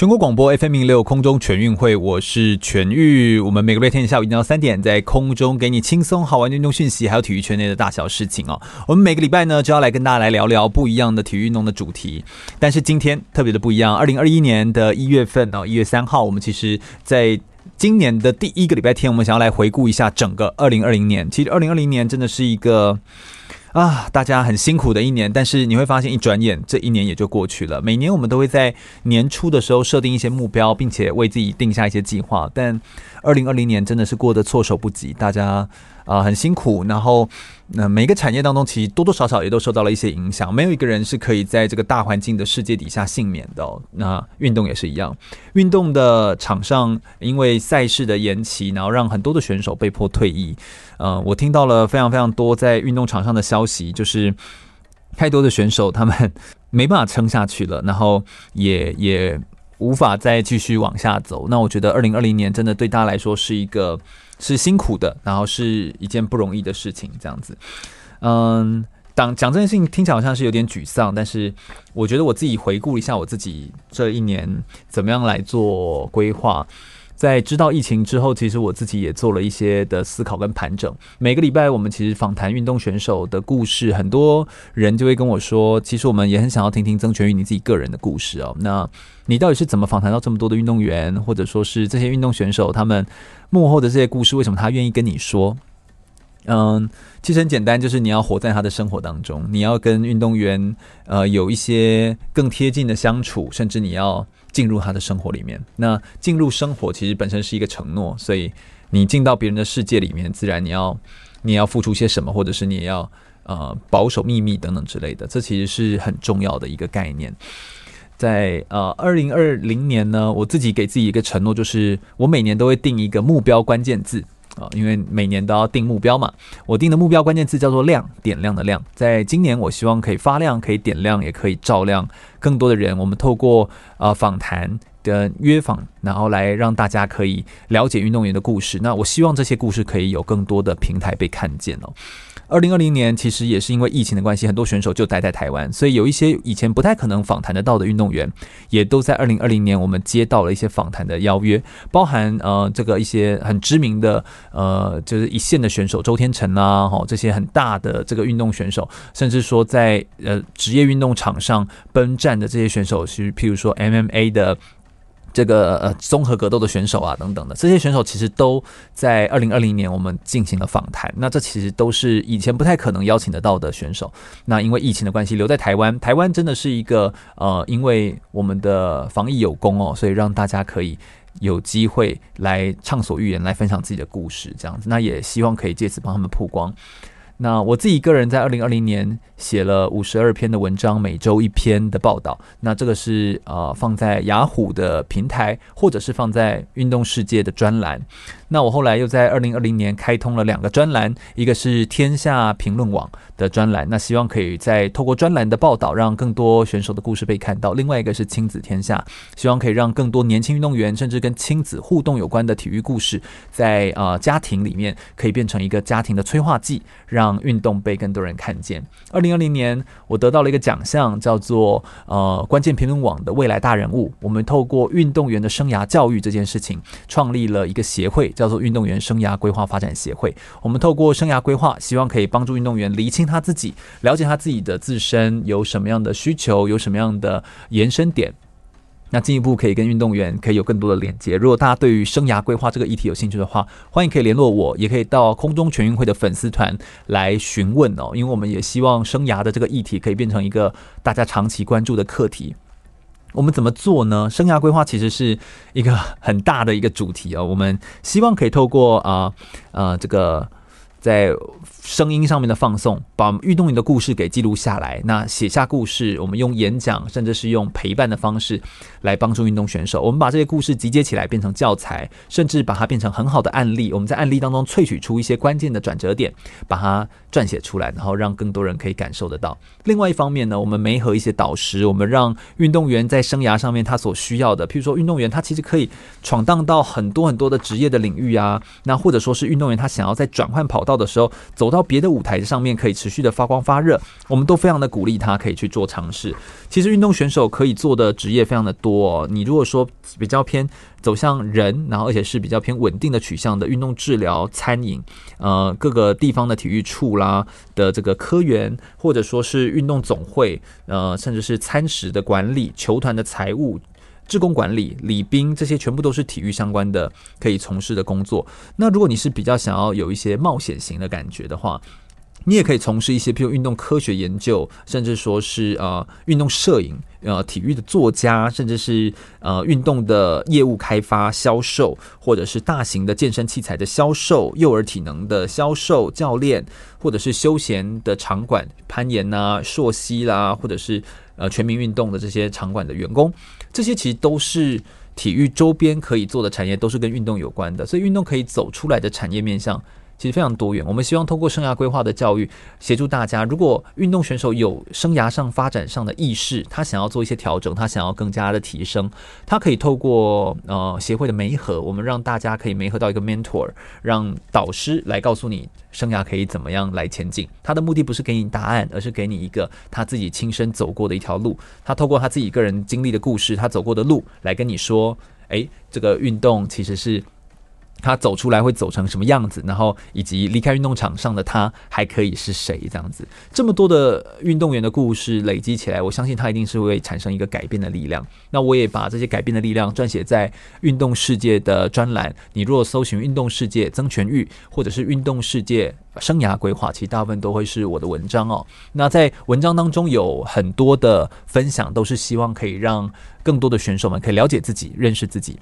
全国广播 FM 106空中全运会，我是全玉。我们每个月天下午一点到三点，在空中给你轻松好玩的运动讯息，还有体育圈内的大小事情哦。我们每个礼拜呢，就要来跟大家来聊聊不一样的体育运动的主题。但是今天特别的不一样，二零二一年的一月份哦，一月三号，我们其实在今年的第一个礼拜天，我们想要来回顾一下整个二零二零年。其实二零二零年真的是一个。啊，大家很辛苦的一年，但是你会发现，一转眼这一年也就过去了。每年我们都会在年初的时候设定一些目标，并且为自己定下一些计划，但二零二零年真的是过得措手不及，大家。啊、很辛苦。然后，那、每一个产业当中，其实多多少少也都受到了一些影响。没有一个人是可以在这个大环境的世界底下幸免的、那运动也是一样，运动的场上因为赛事的延期，然后让很多的选手被迫退役。呃，我听到了非常非常多在运动场上的消息，就是太多的选手他们 没办法撑下去了，然后也也无法再继续往下走。那我觉得二零二零年真的对大家来说是一个。是辛苦的，然后是一件不容易的事情，这样子。嗯，讲讲这件事情听起来好像是有点沮丧，但是我觉得我自己回顾一下我自己这一年怎么样来做规划。在知道疫情之后，其实我自己也做了一些的思考跟盘整。每个礼拜我们其实访谈运动选手的故事，很多人就会跟我说，其实我们也很想要听听曾全玉你自己个人的故事哦。那你到底是怎么访谈到这么多的运动员，或者说是这些运动选手他们幕后的这些故事，为什么他愿意跟你说？嗯，其实很简单，就是你要活在他的生活当中，你要跟运动员呃有一些更贴近的相处，甚至你要。进入他的生活里面，那进入生活其实本身是一个承诺，所以你进到别人的世界里面，自然你要你要付出些什么，或者是你也要呃保守秘密等等之类的，这其实是很重要的一个概念。在呃二零二零年呢，我自己给自己一个承诺，就是我每年都会定一个目标关键字。啊，因为每年都要定目标嘛，我定的目标关键词叫做“亮”，点亮的“亮”。在今年，我希望可以发亮，可以点亮，也可以照亮更多的人。我们透过呃访谈的约访，然后来让大家可以了解运动员的故事。那我希望这些故事可以有更多的平台被看见哦。二零二零年其实也是因为疫情的关系，很多选手就待在台湾，所以有一些以前不太可能访谈得到的运动员，也都在二零二零年我们接到了一些访谈的邀约，包含呃这个一些很知名的呃就是一线的选手周天成啊，哈这些很大的这个运动选手，甚至说在呃职业运动场上奔战的这些选手，是譬如说 MMA 的。这个呃综合格斗的选手啊，等等的这些选手，其实都在二零二零年我们进行了访谈。那这其实都是以前不太可能邀请得到的选手。那因为疫情的关系，留在台湾。台湾真的是一个呃，因为我们的防疫有功哦，所以让大家可以有机会来畅所欲言，来分享自己的故事，这样子。那也希望可以借此帮他们曝光。那我自己个人在二零二零年写了五十二篇的文章，每周一篇的报道。那这个是呃放在雅虎的平台，或者是放在运动世界的专栏。那我后来又在二零二零年开通了两个专栏，一个是天下评论网的专栏，那希望可以再透过专栏的报道，让更多选手的故事被看到。另外一个是亲子天下，希望可以让更多年轻运动员，甚至跟亲子互动有关的体育故事，在呃家庭里面可以变成一个家庭的催化剂，让。让运动被更多人看见。二零二零年，我得到了一个奖项，叫做呃关键评论网的未来大人物。我们透过运动员的生涯教育这件事情，创立了一个协会，叫做运动员生涯规划发展协会。我们透过生涯规划，希望可以帮助运动员厘清他自己，了解他自己的自身有什么样的需求，有什么样的延伸点。那进一步可以跟运动员可以有更多的连接。如果大家对于生涯规划这个议题有兴趣的话，欢迎可以联络我，也可以到空中全运会的粉丝团来询问哦。因为我们也希望生涯的这个议题可以变成一个大家长期关注的课题。我们怎么做呢？生涯规划其实是一个很大的一个主题哦。我们希望可以透过啊呃，这个。在声音上面的放送，把运动员的故事给记录下来。那写下故事，我们用演讲，甚至是用陪伴的方式来帮助运动选手。我们把这些故事集结起来，变成教材，甚至把它变成很好的案例。我们在案例当中萃取出一些关键的转折点，把它撰写出来，然后让更多人可以感受得到。另外一方面呢，我们没合一些导师，我们让运动员在生涯上面他所需要的，譬如说运动员他其实可以闯荡到很多很多的职业的领域啊，那或者说是运动员他想要在转换跑道的时候走到别的舞台上面可以持续的发光发热，我们都非常的鼓励他可以去做尝试。其实运动选手可以做的职业非常的多哦。你如果说比较偏走向人，然后而且是比较偏稳定的取向的运动治疗、餐饮，呃，各个地方的体育处啦的这个科员，或者说是运动总会，呃，甚至是餐食的管理、球团的财务、职工管理、礼宾，这些全部都是体育相关的可以从事的工作。那如果你是比较想要有一些冒险型的感觉的话，你也可以从事一些，譬如运动科学研究，甚至说是呃运动摄影，呃体育的作家，甚至是呃运动的业务开发、销售，或者是大型的健身器材的销售、幼儿体能的销售、教练，或者是休闲的场馆、攀岩呐、啊、溯溪啦，或者是呃全民运动的这些场馆的员工，这些其实都是体育周边可以做的产业，都是跟运动有关的，所以运动可以走出来的产业面向。其实非常多元，我们希望通过生涯规划的教育，协助大家。如果运动选手有生涯上发展上的意识，他想要做一些调整，他想要更加的提升，他可以透过呃协会的媒合，我们让大家可以媒合到一个 mentor，让导师来告诉你生涯可以怎么样来前进。他的目的不是给你答案，而是给你一个他自己亲身走过的一条路。他透过他自己个人经历的故事，他走过的路来跟你说，诶，这个运动其实是。他走出来会走成什么样子？然后以及离开运动场上的他还可以是谁？这样子，这么多的运动员的故事累积起来，我相信他一定是会产生一个改变的力量。那我也把这些改变的力量撰写在运动世界的专栏。你如果搜寻“运动世界曾全玉”或者是“运动世界生涯规划”，其实大部分都会是我的文章哦。那在文章当中有很多的分享，都是希望可以让更多的选手们可以了解自己、认识自己。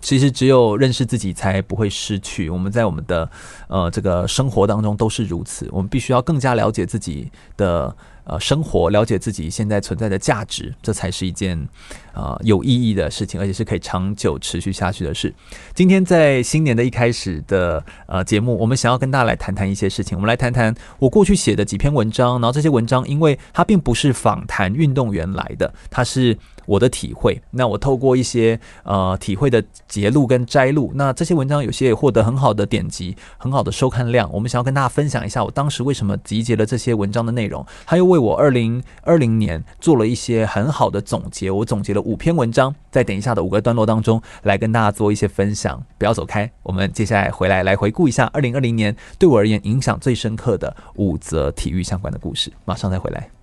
其实只有认识自己，才不会失去。我们在我们的呃这个生活当中都是如此。我们必须要更加了解自己的呃生活，了解自己现在存在的价值，这才是一件呃有意义的事情，而且是可以长久持续下去的事。今天在新年的一开始的呃节目，我们想要跟大家来谈谈一些事情。我们来谈谈我过去写的几篇文章，然后这些文章，因为它并不是访谈运动员来的，它是。我的体会，那我透过一些呃体会的节录跟摘录，那这些文章有些也获得很好的点击，很好的收看量。我们想要跟大家分享一下，我当时为什么集结了这些文章的内容，他又为我二零二零年做了一些很好的总结。我总结了五篇文章，在等一下的五个段落当中来跟大家做一些分享。不要走开，我们接下来回来来回顾一下二零二零年对我而言影响最深刻的五则体育相关的故事。马上再回来。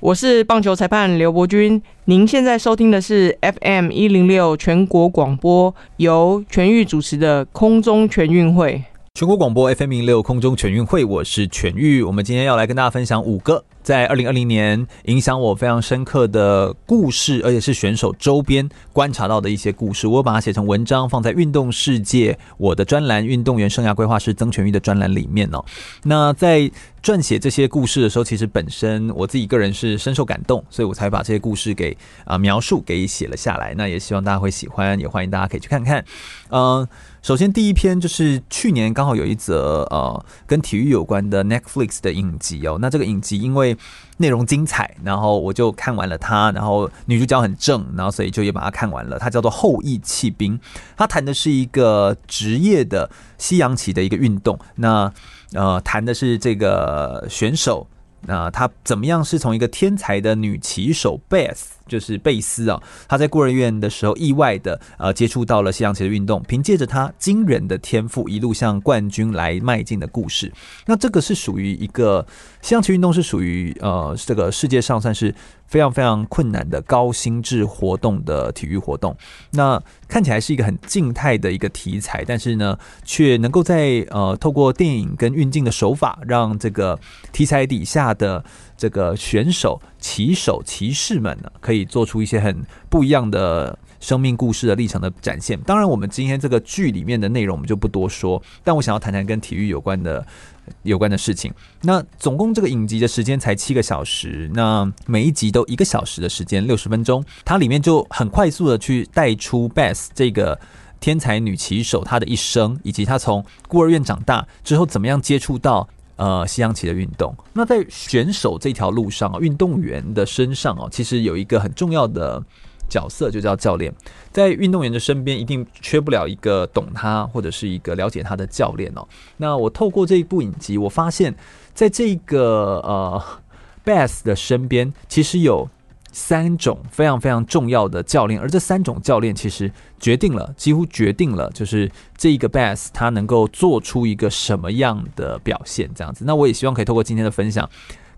我是棒球裁判刘伯钧，您现在收听的是 FM 一零六全国广播，由全域主持的空中全运会。全国广播 FM 零六空中全运会，我是全玉。我们今天要来跟大家分享五个在二零二零年影响我非常深刻的故事，而且是选手周边观察到的一些故事。我把它写成文章，放在运动世界我的专栏《运动员生涯规划师曾全玉》的专栏里面哦。那在撰写这些故事的时候，其实本身我自己个人是深受感动，所以我才把这些故事给啊描述给写了下来。那也希望大家会喜欢，也欢迎大家可以去看看。嗯，首先第一篇就是去年刚好有一则呃跟体育有关的 Netflix 的影集哦。那这个影集因为内容精彩，然后我就看完了它，然后女主角很正，然后所以就也把它看完了。它叫做《后裔弃兵》，它谈的是一个职业的西洋棋的一个运动。那呃，谈的是这个选手，那、呃、他怎么样是从一个天才的女棋手 Beth。就是贝斯啊，他在孤儿院的时候意外的呃接触到了西洋棋的运动，凭借着他惊人的天赋，一路向冠军来迈进的故事。那这个是属于一个西洋棋运动，是属于呃这个世界上算是非常非常困难的高心智活动的体育活动。那看起来是一个很静态的一个题材，但是呢，却能够在呃透过电影跟运镜的手法，让这个题材底下下的这个选手、骑手、骑士们呢，可以做出一些很不一样的生命故事的历程的展现。当然，我们今天这个剧里面的内容我们就不多说，但我想要谈谈跟体育有关的有关的事情。那总共这个影集的时间才七个小时，那每一集都一个小时的时间，六十分钟，它里面就很快速的去带出 Beth 这个。天才女骑手，她的一生，以及她从孤儿院长大之后，怎么样接触到呃西洋棋的运动？那在选手这条路上啊，运动员的身上哦，其实有一个很重要的角色，就叫教练。在运动员的身边，一定缺不了一个懂他或者是一个了解他的教练哦。那我透过这一部影集，我发现，在这个呃 Beth 的身边，其实有。三种非常非常重要的教练，而这三种教练其实决定了，几乎决定了，就是这一个 Beth 他能够做出一个什么样的表现，这样子。那我也希望可以透过今天的分享，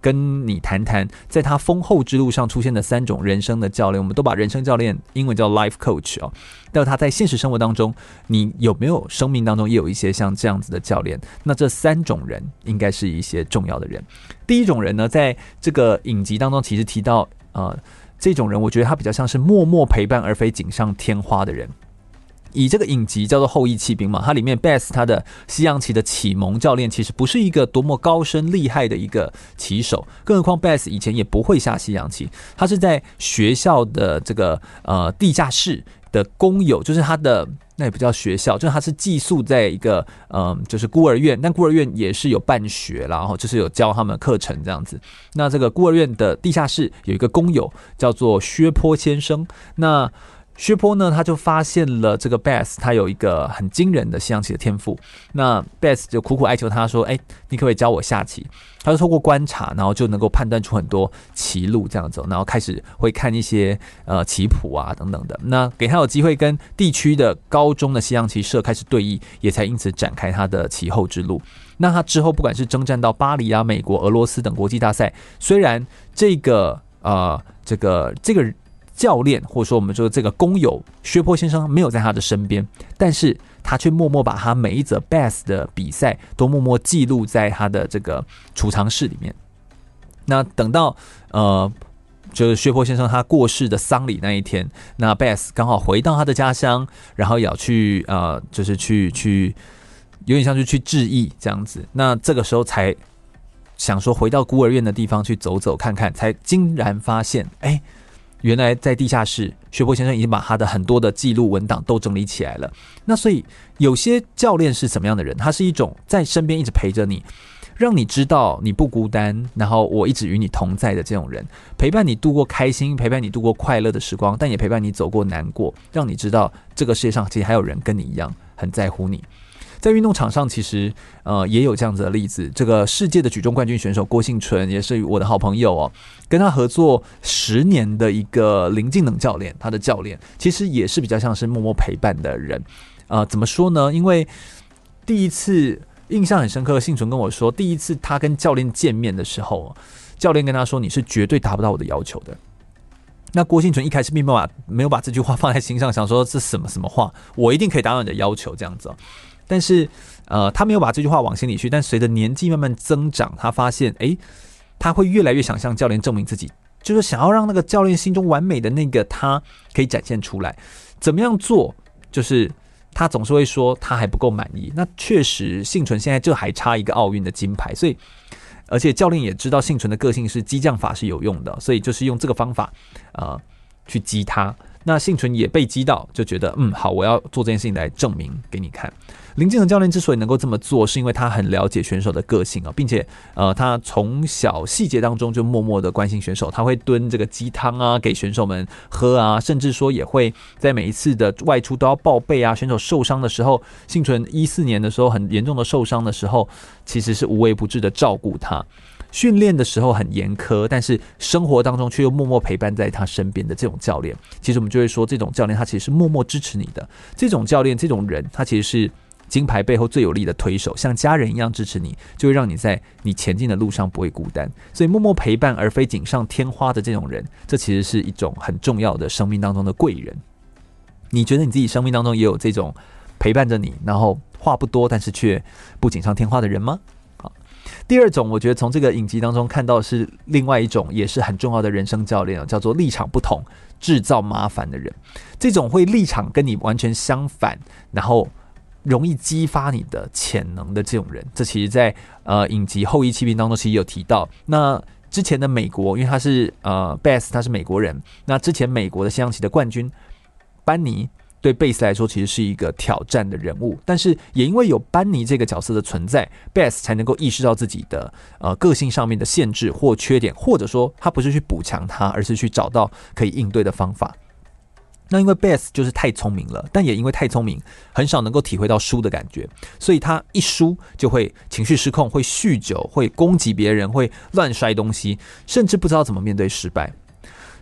跟你谈谈，在他丰厚之路上出现的三种人生的教练。我们都把人生教练英文叫 Life Coach 哦，但他在现实生活当中，你有没有生命当中也有一些像这样子的教练？那这三种人应该是一些重要的人。第一种人呢，在这个影集当中，其实提到。啊，这种人我觉得他比较像是默默陪伴而非锦上添花的人。以这个影集叫做《后翼弃兵》嘛，它里面 Bass 他的西洋棋的启蒙教练其实不是一个多么高深厉害的一个棋手，更何况 Bass 以前也不会下西洋棋，他是在学校的这个呃地下室的工友，就是他的。那也不叫学校，就是他是寄宿在一个嗯，就是孤儿院，但孤儿院也是有办学，然后就是有教他们课程这样子。那这个孤儿院的地下室有一个工友叫做薛坡先生，那。薛坡呢，他就发现了这个 Beth，他有一个很惊人的西洋棋的天赋。那 Beth 就苦苦哀求他说：“哎，你可不可以教我下棋？”他就透过观察，然后就能够判断出很多棋路这样子，然后开始会看一些呃棋谱啊等等的。那给他有机会跟地区的高中的西洋棋社开始对弈，也才因此展开他的棋后之路。那他之后不管是征战到巴黎啊、美国、俄罗斯等国际大赛，虽然这个呃这个这个。教练，或者说我们说这个工友薛坡先生没有在他的身边，但是他却默默把他每一则 Beth 的比赛都默默记录在他的这个储藏室里面。那等到呃，就是薛坡先生他过世的丧礼那一天，那 Beth 刚好回到他的家乡，然后也要去呃，就是去去有点像是去致意这样子。那这个时候才想说回到孤儿院的地方去走走看看，才惊然发现，哎。原来在地下室，薛坡先生已经把他的很多的记录文档都整理起来了。那所以有些教练是什么样的人？他是一种在身边一直陪着你，让你知道你不孤单，然后我一直与你同在的这种人，陪伴你度过开心，陪伴你度过快乐的时光，但也陪伴你走过难过，让你知道这个世界上其实还有人跟你一样很在乎你。在运动场上，其实呃也有这样子的例子。这个世界的举重冠军选手郭婞淳也是我的好朋友哦，跟他合作十年的一个林静能教练，他的教练其实也是比较像是默默陪伴的人。呃，怎么说呢？因为第一次印象很深刻，幸存跟我说，第一次他跟教练见面的时候，教练跟他说：“你是绝对达不到我的要求的。”那郭婞淳一开始并没有把没有把这句话放在心上，想说这什么什么话，我一定可以达到你的要求，这样子。但是，呃，他没有把这句话往心里去。但随着年纪慢慢增长，他发现，诶，他会越来越想向教练证明自己，就是想要让那个教练心中完美的那个他可以展现出来。怎么样做？就是他总是会说他还不够满意。那确实，幸存现在就还差一个奥运的金牌。所以，而且教练也知道幸存的个性是激将法是有用的，所以就是用这个方法，呃，去激他。那幸存也被击到，就觉得，嗯，好，我要做这件事情来证明给你看。林静能教练之所以能够这么做，是因为他很了解选手的个性啊，并且呃，他从小细节当中就默默的关心选手，他会炖这个鸡汤啊给选手们喝啊，甚至说也会在每一次的外出都要报备啊。选手受伤的时候，幸存一四年的时候很严重的受伤的时候，其实是无微不至的照顾他。训练的时候很严苛，但是生活当中却又默默陪伴在他身边的这种教练，其实我们就会说，这种教练他其实是默默支持你的。这种教练，这种人，他其实是。金牌背后最有力的推手，像家人一样支持你，就会让你在你前进的路上不会孤单。所以默默陪伴而非锦上添花的这种人，这其实是一种很重要的生命当中的贵人。你觉得你自己生命当中也有这种陪伴着你，然后话不多，但是却不锦上添花的人吗？第二种，我觉得从这个影集当中看到是另外一种，也是很重要的人生教练啊，叫做立场不同、制造麻烦的人。这种会立场跟你完全相反，然后容易激发你的潜能的这种人，这其实在呃影集《后翼弃兵》当中其实有提到。那之前的美国，因为他是呃 Beth，他是美国人。那之前美国的西洋棋的冠军班尼。对贝斯来说，其实是一个挑战的人物，但是也因为有班尼这个角色的存在，贝斯才能够意识到自己的呃个性上面的限制或缺点，或者说他不是去补强他，而是去找到可以应对的方法。那因为贝斯就是太聪明了，但也因为太聪明，很少能够体会到输的感觉，所以他一输就会情绪失控，会酗酒，会攻击别人，会乱摔东西，甚至不知道怎么面对失败。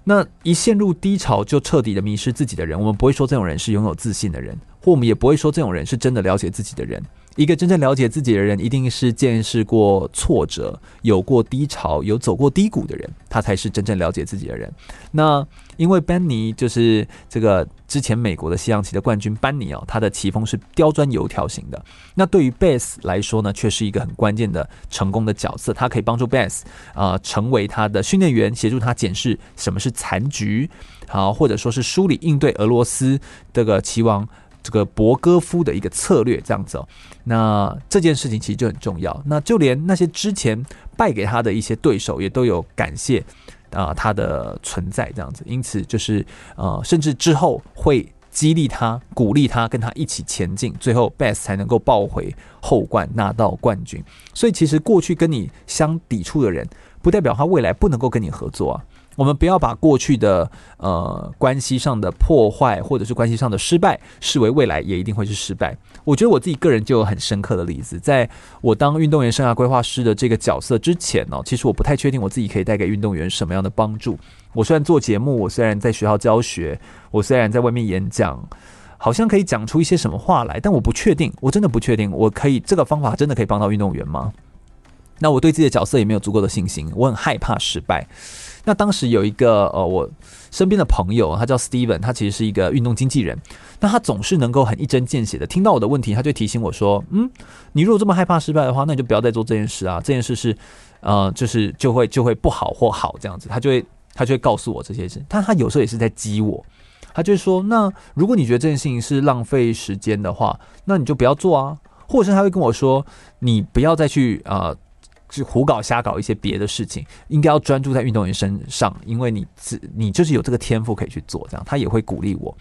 那一陷入低潮就彻底的迷失自己的人，我们不会说这种人是拥有自信的人，或我们也不会说这种人是真的了解自己的人。一个真正了解自己的人，一定是见识过挫折、有过低潮、有走过低谷的人，他才是真正了解自己的人。那因为班尼就是这个之前美国的西洋棋的冠军班尼哦，他的棋风是刁钻油条型的。那对于贝斯来说呢，却是一个很关键的成功的角色，他可以帮助贝斯啊成为他的训练员，协助他检视什么是残局，好，或者说是梳理应对俄罗斯这个棋王。这个博戈夫的一个策略这样子哦，那这件事情其实就很重要。那就连那些之前败给他的一些对手，也都有感谢啊、他的存在这样子。因此就是呃，甚至之后会激励他、鼓励他，跟他一起前进，最后 Beth 才能够抱回后冠，拿到冠军。所以其实过去跟你相抵触的人，不代表他未来不能够跟你合作啊。我们不要把过去的呃关系上的破坏，或者是关系上的失败，视为未来也一定会是失败。我觉得我自己个人就有很深刻的例子，在我当运动员生涯规划师的这个角色之前呢，其实我不太确定我自己可以带给运动员什么样的帮助。我虽然做节目，我虽然在学校教学，我虽然在外面演讲，好像可以讲出一些什么话来，但我不确定，我真的不确定，我可以这个方法真的可以帮到运动员吗？那我对自己的角色也没有足够的信心，我很害怕失败。那当时有一个呃，我身边的朋友，他叫 Steven，他其实是一个运动经纪人。那他总是能够很一针见血的听到我的问题，他就提醒我说：“嗯，你如果这么害怕失败的话，那你就不要再做这件事啊。这件事是呃，就是就会就会不好或好这样子。”他就会他就会告诉我这些事。但他有时候也是在激我，他就说：“那如果你觉得这件事情是浪费时间的话，那你就不要做啊。”或者是他会跟我说：“你不要再去啊。”是胡搞瞎搞一些别的事情，应该要专注在运动员身上，因为你自你就是有这个天赋可以去做，这样他也会鼓励我，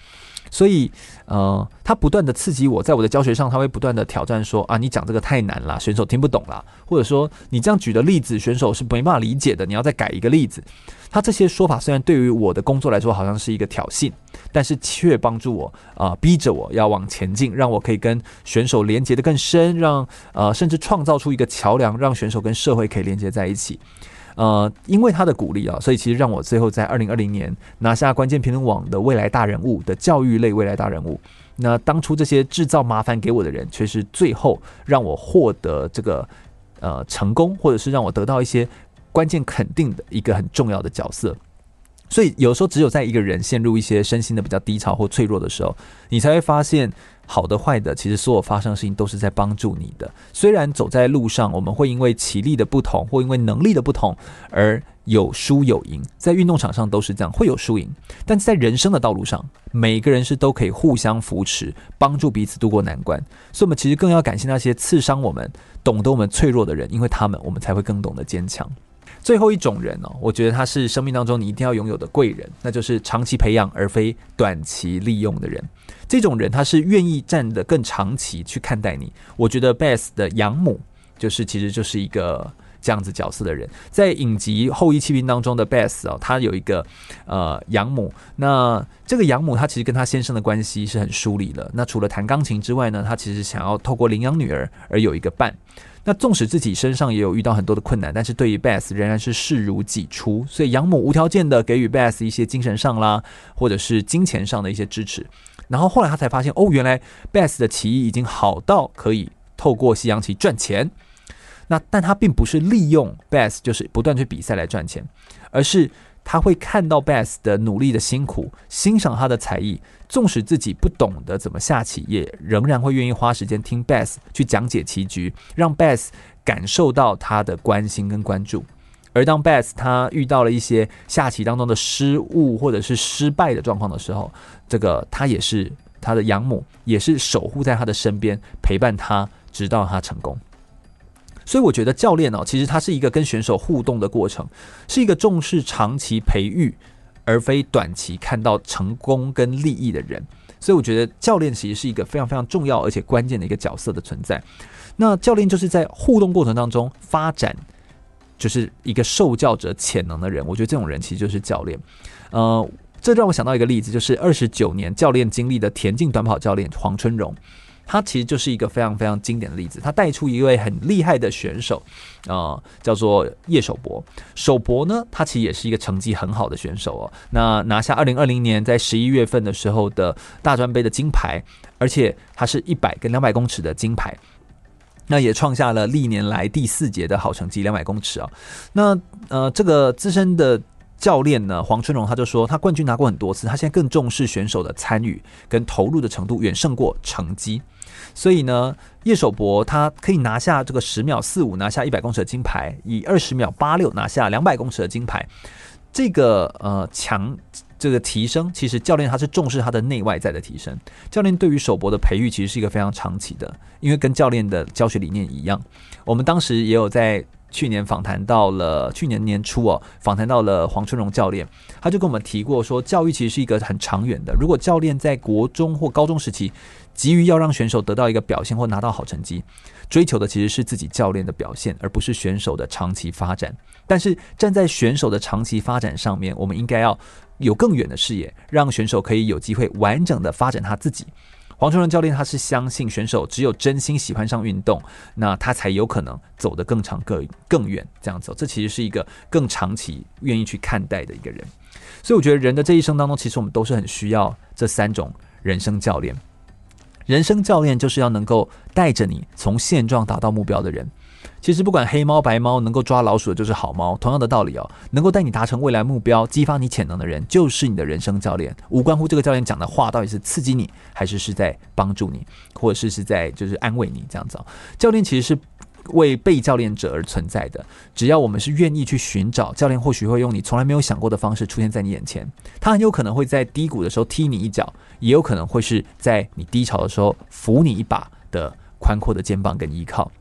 所以呃，他不断的刺激我，在我的教学上，他会不断的挑战说啊，你讲这个太难了，选手听不懂了，或者说你这样举的例子，选手是没办法理解的，你要再改一个例子。他这些说法虽然对于我的工作来说好像是一个挑衅，但是却帮助我啊、逼着我要往前进，让我可以跟选手连接得更深，让呃甚至创造出一个桥梁，让选手跟社会可以连接在一起。呃，因为他的鼓励啊，所以其实让我最后在二零二零年拿下关键评论网的未来大人物的教育类未来大人物。那当初这些制造麻烦给我的人，却是最后让我获得这个呃成功，或者是让我得到一些。关键肯定的一个很重要的角色，所以有时候只有在一个人陷入一些身心的比较低潮或脆弱的时候，你才会发现好的坏的，其实所有发生的事情都是在帮助你的。虽然走在路上，我们会因为体力的不同或因为能力的不同而有输有赢，在运动场上都是这样，会有输赢。但在人生的道路上，每个人是都可以互相扶持，帮助彼此度过难关。所以，我们其实更要感谢那些刺伤我们、懂得我们脆弱的人，因为他们，我们才会更懂得坚强。最后一种人哦，我觉得他是生命当中你一定要拥有的贵人，那就是长期培养而非短期利用的人。这种人他是愿意站得更长期去看待你。我觉得 Beth 的养母就是其实就是一个这样子角色的人。在影集《后翼弃兵》当中的 Beth 哦，他有一个呃养母。那这个养母她其实跟她先生的关系是很疏离的。那除了弹钢琴之外呢，她其实想要透过领养女儿而有一个伴。那纵使自己身上也有遇到很多的困难，但是对于 Beth 仍然是视如己出，所以养母无条件的给予 Beth 一些精神上啦，或者是金钱上的一些支持。然后后来他才发现，哦，原来 Beth 的棋艺已经好到可以透过西洋棋赚钱。那但他并不是利用 Beth 就是不断去比赛来赚钱，而是。他会看到 Beth 的努力的辛苦，欣赏他的才艺，纵使自己不懂得怎么下棋，也仍然会愿意花时间听 Beth 去讲解棋局，让 Beth 感受到他的关心跟关注。而当 Beth 他遇到了一些下棋当中的失误或者是失败的状况的时候，这个他也是他的养母，也是守护在他的身边，陪伴他直到他成功。所以我觉得教练哦，其实他是一个跟选手互动的过程，是一个重视长期培育而非短期看到成功跟利益的人。所以我觉得教练其实是一个非常非常重要而且关键的一个角色的存在。那教练就是在互动过程当中发展。就是一个受教者潜能的人，我觉得这种人其实就是教练。呃，这让我想到一个例子，就是二十九年教练经历的田径短跑教练黄春荣，他其实就是一个非常非常经典的例子。他带出一位很厉害的选手，啊、叫做叶守博。守博呢，他其实也是一个成绩很好的选手哦。那拿下二零二零年在十一月份的时候的大专杯的金牌，而且他是一百跟两百公尺的金牌。那也创下了历年来第四节的好成绩，两百公尺啊。那呃，这个资深的教练呢，黄春荣他就说，他冠军拿过很多次，他现在更重视选手的参与跟投入的程度，远胜过成绩。所以呢，叶守博他可以拿下这个十秒四五拿下一百公尺的金牌，以二十秒八六拿下两百公尺的金牌，这个呃强。这个提升，其实教练他是重视他的内外在的提升。教练对于守博的培育，其实是一个非常长期的，因为跟教练的教学理念一样。我们当时也有在去年访谈到了，去年年初哦，访谈到了黄春荣教练，他就跟我们提过说，教育其实是一个很长远的。如果教练在国中或高中时期，急于要让选手得到一个表现或拿到好成绩，追求的其实是自己教练的表现，而不是选手的长期发展。但是站在选手的长期发展上面，我们应该要。有更远的视野，让选手可以有机会完整的发展他自己。黄春荣教练他是相信选手只有真心喜欢上运动，那他才有可能走得更长、更更远。这样走，这其实是一个更长期愿意去看待的一个人。所以我觉得人的这一生当中，其实我们都是很需要这三种人生教练。人生教练就是要能够带着你从现状达到目标的人。其实不管黑猫白猫，能够抓老鼠的就是好猫。同样的道理哦，能够带你达成未来目标、激发你潜能的人，就是你的人生教练。无关乎这个教练讲的话到底是刺激你，还是是在帮助你，或者是是在就是安慰你这样子哦。教练其实是为被教练者而存在的。只要我们是愿意去寻找教练，或许会用你从来没有想过的方式出现在你眼前。他很有可能会在低谷的时候踢你一脚，也有可能会是在你低潮的时候扶你一把的宽阔的肩膀跟依靠。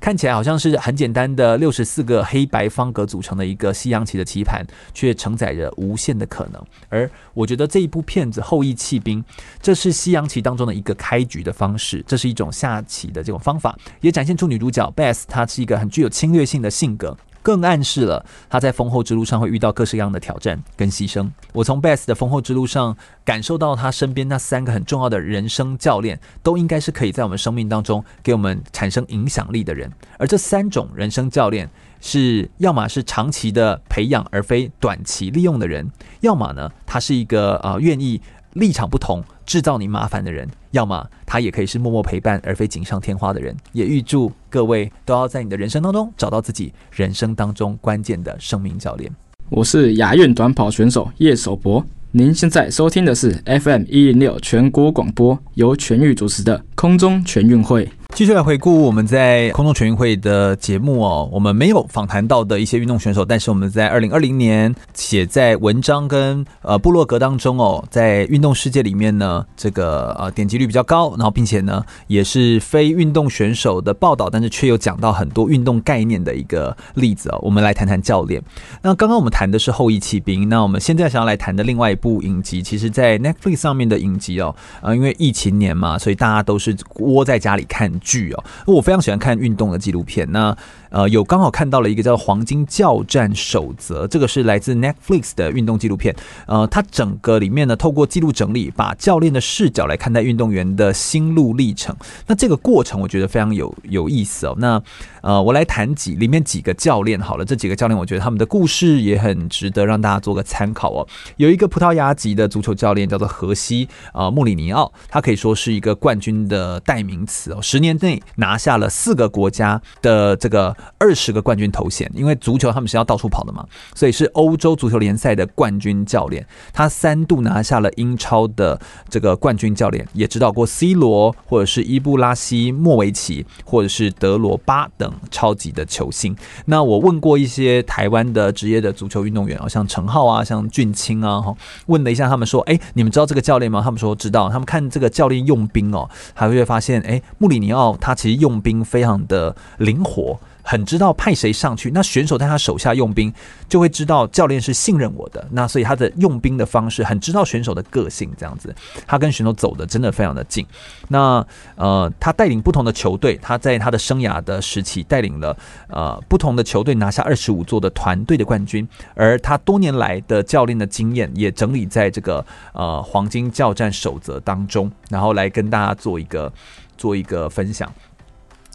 看起来好像是很简单的六十四个黑白方格组成的一个西洋棋的棋盘，却承载着无限的可能。而我觉得这一部片子《后翼弃兵》，这是西洋棋当中的一个开局的方式，这是一种下棋的这种方法，也展现出女主角 Beth 她是一个很具有侵略性的性格。更暗示了他在封后之路上会遇到各式各样的挑战跟牺牲。我从 Beth 的封后之路上感受到他身边那三个很重要的人生教练，都应该是可以在我们生命当中给我们产生影响力的人。而这三种人生教练，是要么是长期的培养而非短期利用的人，要么呢，他是一个呃愿意立场不同，制造你麻烦的人，要么他也可以是默默陪伴而非锦上添花的人。也预祝各位都要在你的人生当中找到自己人生当中关键的生命教练。我是亚运短跑选手叶守博，您现在收听的是 FM 一零六全国广播，由全域主持的空中全运会。继续来回顾我们在空中全运会的节目哦，我们没有访谈到的一些运动选手，但是我们在二零二零年写在文章跟呃部落格当中哦，在运动世界里面呢，这个呃点击率比较高，然后并且呢也是非运动选手的报道，但是却有讲到很多运动概念的一个例子哦。我们来谈谈教练。那刚刚我们谈的是后翼弃兵，那我们现在想要来谈的另外一部影集，其实在 Netflix 上面的影集哦，呃因为疫情年嘛，所以大家都是窝在家里看。剧哦，我非常喜欢看运动的纪录片。那呃，有刚好看到了一个叫《黄金教战守则》，这个是来自 Netflix 的运动纪录片。呃，它整个里面呢，透过记录整理，把教练的视角来看待运动员的心路历程。那这个过程我觉得非常有有意思哦。那呃，我来谈几里面几个教练好了，这几个教练我觉得他们的故事也很值得让大家做个参考哦。有一个葡萄牙籍的足球教练叫做荷西、呃、穆里尼奥，他可以说是一个冠军的代名词哦。十。年内拿下了四个国家的这个二十个冠军头衔。因为足球他们是要到处跑的嘛，所以是欧洲足球联赛的冠军教练。他三度拿下了英超的这个冠军教练，也指导过 C 罗或者是伊布拉希莫维奇或者是德罗巴等超级的球星。那我问过一些台湾的职业的足球运动员啊，像陈浩啊，像俊清啊，哈，问了一下他们说，哎，你们知道这个教练吗？他们说知道。他们看这个教练用兵哦，还会发现，哎，穆里尼奥他其实用兵非常的灵活。很知道派谁上去，那选手在他手下用兵，就会知道教练是信任我的。那所以他的用兵的方式很知道选手的个性，这样子，他跟选手走的真的非常的近。那呃，他带领不同的球队，他在他的生涯的时期带领了呃不同的球队拿下二十五座的团队的冠军，而他多年来的教练的经验也整理在这个呃黄金教战守则当中，然后来跟大家做一个做一个分享。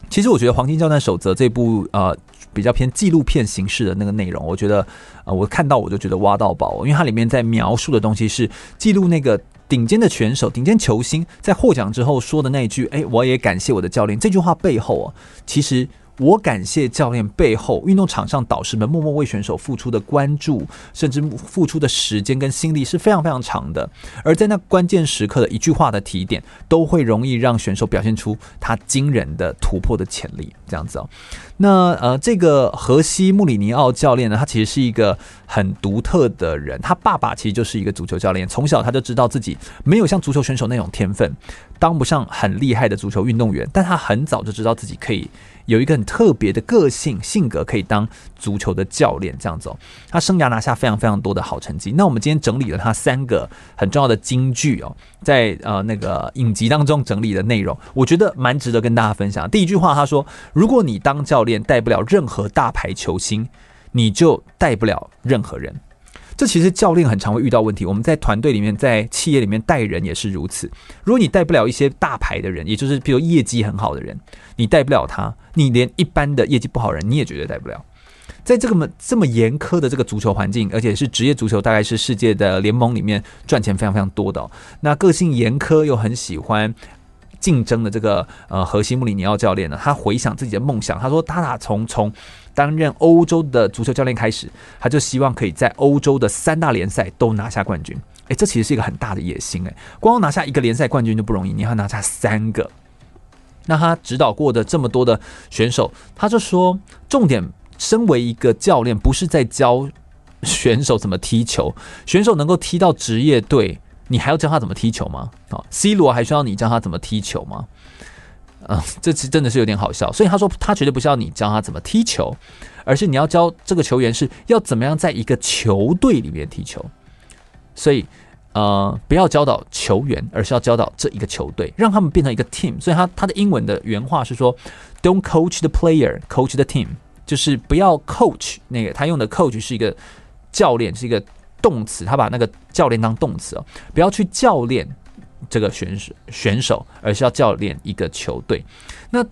其实我觉得《黄金教战守则》这部呃比较偏纪录片形式的那个内容，我觉得呃我看到我就觉得挖到宝，因为它里面在描述的东西是记录那个顶尖的选手、顶尖球星在获奖之后说的那一句：“哎，我也感谢我的教练。”这句话背后啊，其实。我感谢教练背后运动场上导师们默默为选手付出的关注，甚至付出的时间跟心力是非常非常长的。而在那关键时刻的一句话的提点，都会容易让选手表现出他惊人的突破的潜力。这样子哦，那呃，这个荷西穆里尼奥教练呢，他其实是一个很独特的人。他爸爸其实就是一个足球教练，从小他就知道自己没有像足球选手那种天分，当不上很厉害的足球运动员，但他很早就知道自己可以。有一个很特别的个性性格，可以当足球的教练这样子哦。他生涯拿下非常非常多的好成绩。那我们今天整理了他三个很重要的金句哦，在呃那个影集当中整理的内容，我觉得蛮值得跟大家分享。第一句话他说：“如果你当教练带不了任何大牌球星，你就带不了任何人。”这其实教练很常会遇到问题，我们在团队里面，在企业里面带人也是如此。如果你带不了一些大牌的人，也就是比如业绩很好的人，你带不了他，你连一般的业绩不好人你也绝对带不了。在这个么这么严苛的这个足球环境，而且是职业足球，大概是世界的联盟里面赚钱非常非常多的。那个性严苛又很喜欢竞争的这个呃核心穆里尼奥教练呢，他回想自己的梦想，他说他打从从。担任欧洲的足球教练开始，他就希望可以在欧洲的三大联赛都拿下冠军。诶，这其实是一个很大的野心诶，光拿下一个联赛冠军就不容易，你要拿下三个。那他指导过的这么多的选手，他就说，重点，身为一个教练，不是在教选手怎么踢球，选手能够踢到职业队，你还要教他怎么踢球吗？啊，C 罗还需要你教他怎么踢球吗？嗯，这次真的是有点好笑。所以他说，他绝对不是要你教他怎么踢球，而是你要教这个球员是要怎么样在一个球队里面踢球。所以，呃，不要教导球员，而是要教导这一个球队，让他们变成一个 team。所以他他的英文的原话是说，Don't coach the player, coach the team，就是不要 coach 那个他用的 coach 是一个教练，是一个动词，他把那个教练当动词哦，不要去教练。这个选手选手，而是要教练一个球队。那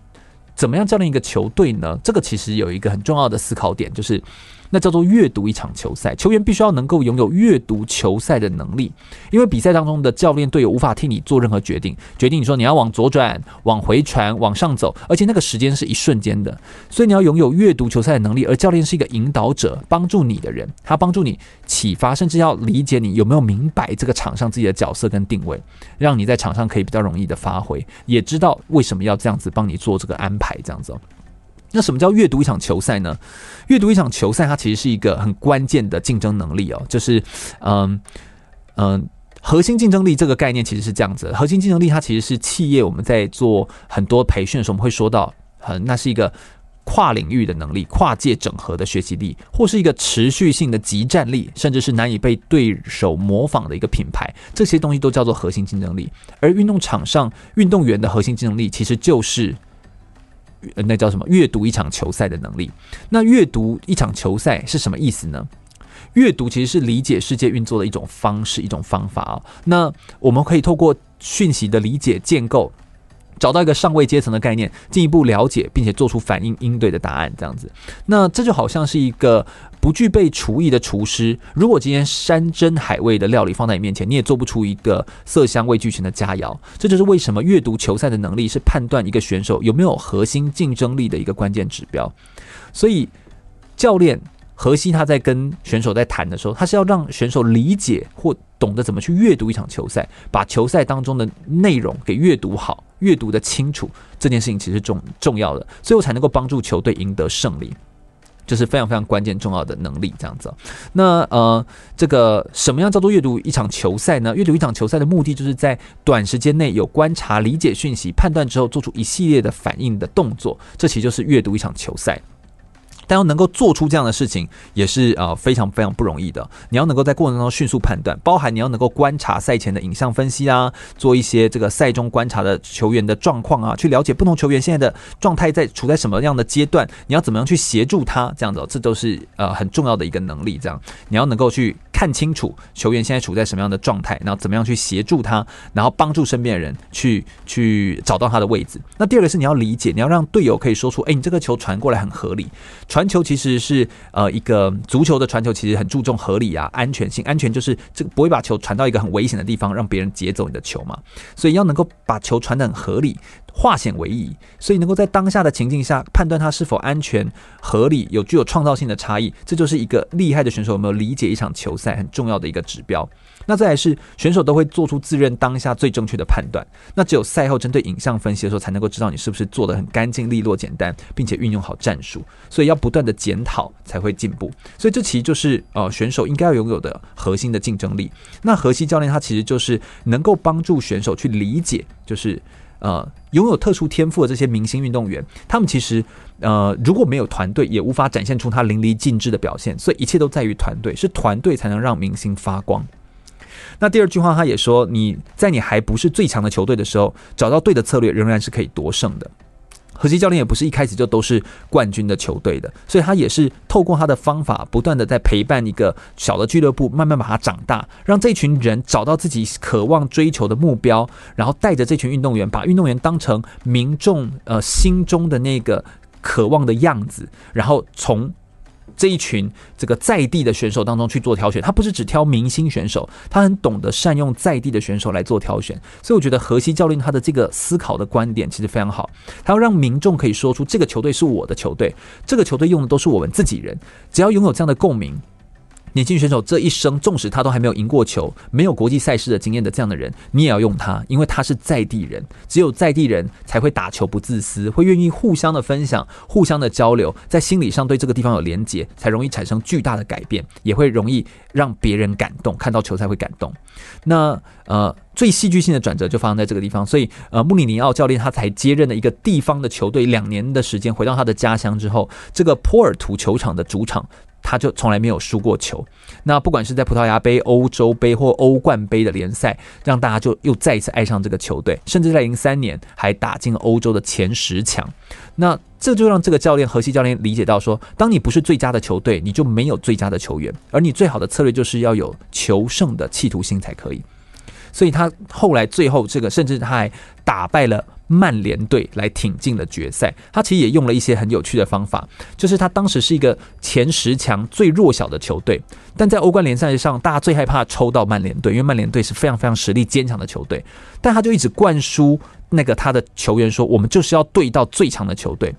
怎么样教练一个球队呢？这个其实有一个很重要的思考点，就是。那叫做阅读一场球赛，球员必须要能够拥有阅读球赛的能力，因为比赛当中的教练队友无法替你做任何决定，决定你说你要往左转、往回传、往上走，而且那个时间是一瞬间的，所以你要拥有阅读球赛的能力。而教练是一个引导者，帮助你的人，他帮助你启发，甚至要理解你有没有明白这个场上自己的角色跟定位，让你在场上可以比较容易的发挥，也知道为什么要这样子帮你做这个安排，这样子。那什么叫阅读一场球赛呢？阅读一场球赛，它其实是一个很关键的竞争能力哦。就是，嗯嗯，核心竞争力这个概念其实是这样子。核心竞争力它其实是企业我们在做很多培训的时候，我们会说到，嗯，那是一个跨领域的能力、跨界整合的学习力，或是一个持续性的即战力，甚至是难以被对手模仿的一个品牌。这些东西都叫做核心竞争力。而运动场上运动员的核心竞争力，其实就是。那叫什么？阅读一场球赛的能力。那阅读一场球赛是什么意思呢？阅读其实是理解世界运作的一种方式，一种方法啊。那我们可以透过讯息的理解建构，找到一个上位阶层的概念，进一步了解，并且做出反应应对的答案，这样子。那这就好像是一个不具备厨艺的厨师，如果今天山珍海味的料理放在你面前，你也做不出一个色香味俱全的佳肴。这就是为什么阅读球赛的能力是判断一个选手有没有核心竞争力的一个关键指标。所以，教练。荷西他在跟选手在谈的时候，他是要让选手理解或懂得怎么去阅读一场球赛，把球赛当中的内容给阅读好、阅读的清楚，这件事情其实重重要的，最后才能够帮助球队赢得胜利，这、就是非常非常关键重要的能力。这样子，那呃，这个什么样叫做阅读一场球赛呢？阅读一场球赛的目的，就是在短时间内有观察、理解讯息、判断之后，做出一系列的反应的动作，这其实就是阅读一场球赛。但要能够做出这样的事情，也是呃非常非常不容易的。你要能够在过程当中迅速判断，包含你要能够观察赛前的影像分析啊，做一些这个赛中观察的球员的状况啊，去了解不同球员现在的状态在处在什么样的阶段，你要怎么样去协助他，这样子，这都是呃很重要的一个能力。这样，你要能够去。看清楚球员现在处在什么样的状态，然后怎么样去协助他，然后帮助身边的人去去找到他的位置。那第二个是你要理解，你要让队友可以说出：“哎，你这个球传过来很合理。”传球其实是呃一个足球的传球，其实很注重合理啊、安全性。安全就是这个不会把球传到一个很危险的地方，让别人劫走你的球嘛。所以要能够把球传得很合理。化险为夷，所以能够在当下的情境下判断它是否安全、合理、有具有创造性的差异，这就是一个厉害的选手有没有理解一场球赛很重要的一个指标。那再来是选手都会做出自认当下最正确的判断，那只有赛后针对影像分析的时候，才能够知道你是不是做得很干净利落、简单，并且运用好战术。所以要不断的检讨才会进步。所以这其实就是呃选手应该要拥有的核心的竞争力。那荷西教练他其实就是能够帮助选手去理解，就是。呃，拥有特殊天赋的这些明星运动员，他们其实呃，如果没有团队，也无法展现出他淋漓尽致的表现。所以一切都在于团队，是团队才能让明星发光。那第二句话，他也说，你在你还不是最强的球队的时候，找到对的策略，仍然是可以夺胜的。何西教练也不是一开始就都是冠军的球队的，所以他也是透过他的方法，不断的在陪伴一个小的俱乐部，慢慢把它长大，让这群人找到自己渴望追求的目标，然后带着这群运动员，把运动员当成民众呃心中的那个渴望的样子，然后从。这一群这个在地的选手当中去做挑选，他不是只挑明星选手，他很懂得善用在地的选手来做挑选。所以我觉得河西教练他的这个思考的观点其实非常好，他要让民众可以说出这个球队是我的球队，这个球队用的都是我们自己人，只要拥有这样的共鸣。年轻选手这一生，纵使他都还没有赢过球，没有国际赛事的经验的这样的人，你也要用他，因为他是在地人。只有在地人才会打球不自私，会愿意互相的分享、互相的交流，在心理上对这个地方有连结，才容易产生巨大的改变，也会容易让别人感动，看到球赛会感动。那呃，最戏剧性的转折就发生在这个地方，所以呃，穆里尼奥教练他才接任了一个地方的球队，两年的时间回到他的家乡之后，这个波尔图球场的主场。他就从来没有输过球。那不管是在葡萄牙杯、欧洲杯或欧冠杯的联赛，让大家就又再一次爱上这个球队，甚至在零三年还打进欧洲的前十强。那这就让这个教练荷西教练理解到说，当你不是最佳的球队，你就没有最佳的球员，而你最好的策略就是要有求胜的企图心才可以。所以他后来最后这个，甚至他还打败了。曼联队来挺进了决赛，他其实也用了一些很有趣的方法，就是他当时是一个前十强最弱小的球队，但在欧冠联赛上，大家最害怕抽到曼联队，因为曼联队是非常非常实力坚强的球队，但他就一直灌输那个他的球员说，我们就是要对到最强的球队。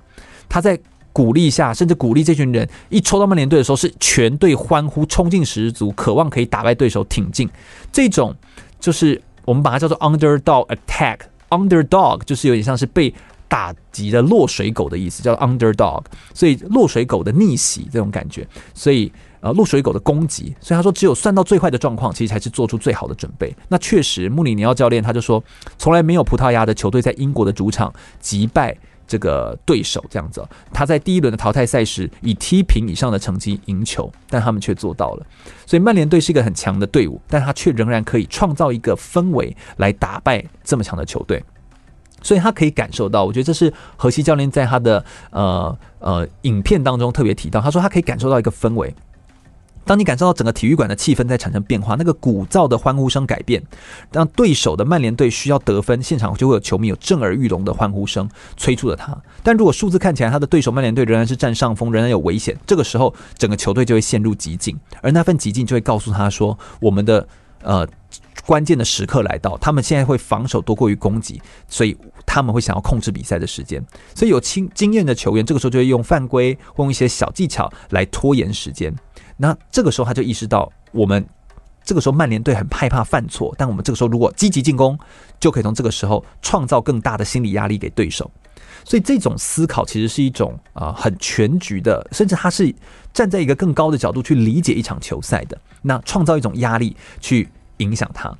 他在鼓励下，甚至鼓励这群人一抽到曼联队的时候，是全队欢呼，冲劲十足，渴望可以打败对手，挺进。这种就是我们把它叫做 underdog attack。Underdog 就是有点像是被打击的落水狗的意思，叫 underdog，所以落水狗的逆袭这种感觉，所以呃落水狗的攻击，所以他说只有算到最坏的状况，其实才是做出最好的准备。那确实，穆里尼奥教练他就说，从来没有葡萄牙的球队在英国的主场击败这个对手这样子，他在第一轮的淘汰赛时以踢平以上的成绩赢球，但他们却做到了。所以曼联队是一个很强的队伍，但他却仍然可以创造一个氛围来打败这么强的球队。所以他可以感受到，我觉得这是荷西教练在他的呃呃影片当中特别提到，他说他可以感受到一个氛围。当你感受到整个体育馆的气氛在产生变化，那个鼓噪的欢呼声改变，让对手的曼联队需要得分，现场就会有球迷有震耳欲聋的欢呼声催促着他。但如果数字看起来他的对手曼联队仍然是占上风，仍然有危险，这个时候整个球队就会陷入极境，而那份极境就会告诉他说，我们的呃关键的时刻来到，他们现在会防守多过于攻击，所以他们会想要控制比赛的时间。所以有经经验的球员，这个时候就会用犯规或用一些小技巧来拖延时间。那这个时候他就意识到，我们这个时候曼联队很害怕犯错，但我们这个时候如果积极进攻，就可以从这个时候创造更大的心理压力给对手。所以这种思考其实是一种啊、很全局的，甚至他是站在一个更高的角度去理解一场球赛的，那创造一种压力去影响他。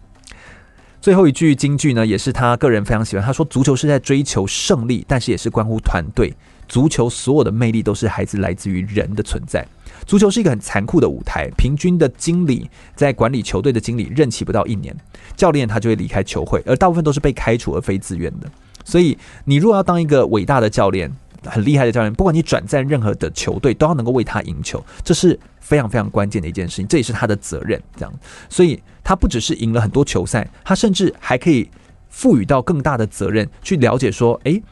最后一句金句呢，也是他个人非常喜欢，他说：“足球是在追求胜利，但是也是关乎团队。足球所有的魅力都是孩子来自于人的存在。”足球是一个很残酷的舞台，平均的经理在管理球队的经理任期不到一年，教练他就会离开球会，而大部分都是被开除而非自愿的。所以，你如果要当一个伟大的教练，很厉害的教练，不管你转战任何的球队，都要能够为他赢球，这是非常非常关键的一件事情，这也是他的责任。这样，所以他不只是赢了很多球赛，他甚至还可以赋予到更大的责任，去了解说，诶，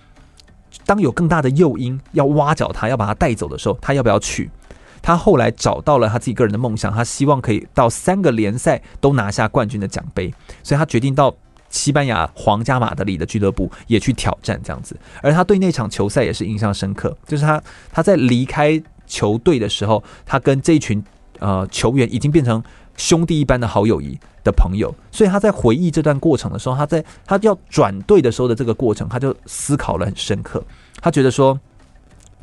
当有更大的诱因要挖角他，要把他带走的时候，他要不要去？他后来找到了他自己个人的梦想，他希望可以到三个联赛都拿下冠军的奖杯，所以他决定到西班牙皇家马德里的俱乐部也去挑战这样子。而他对那场球赛也是印象深刻，就是他他在离开球队的时候，他跟这一群呃球员已经变成兄弟一般的好友谊的朋友，所以他在回忆这段过程的时候，他在他要转队的时候的这个过程，他就思考了很深刻，他觉得说。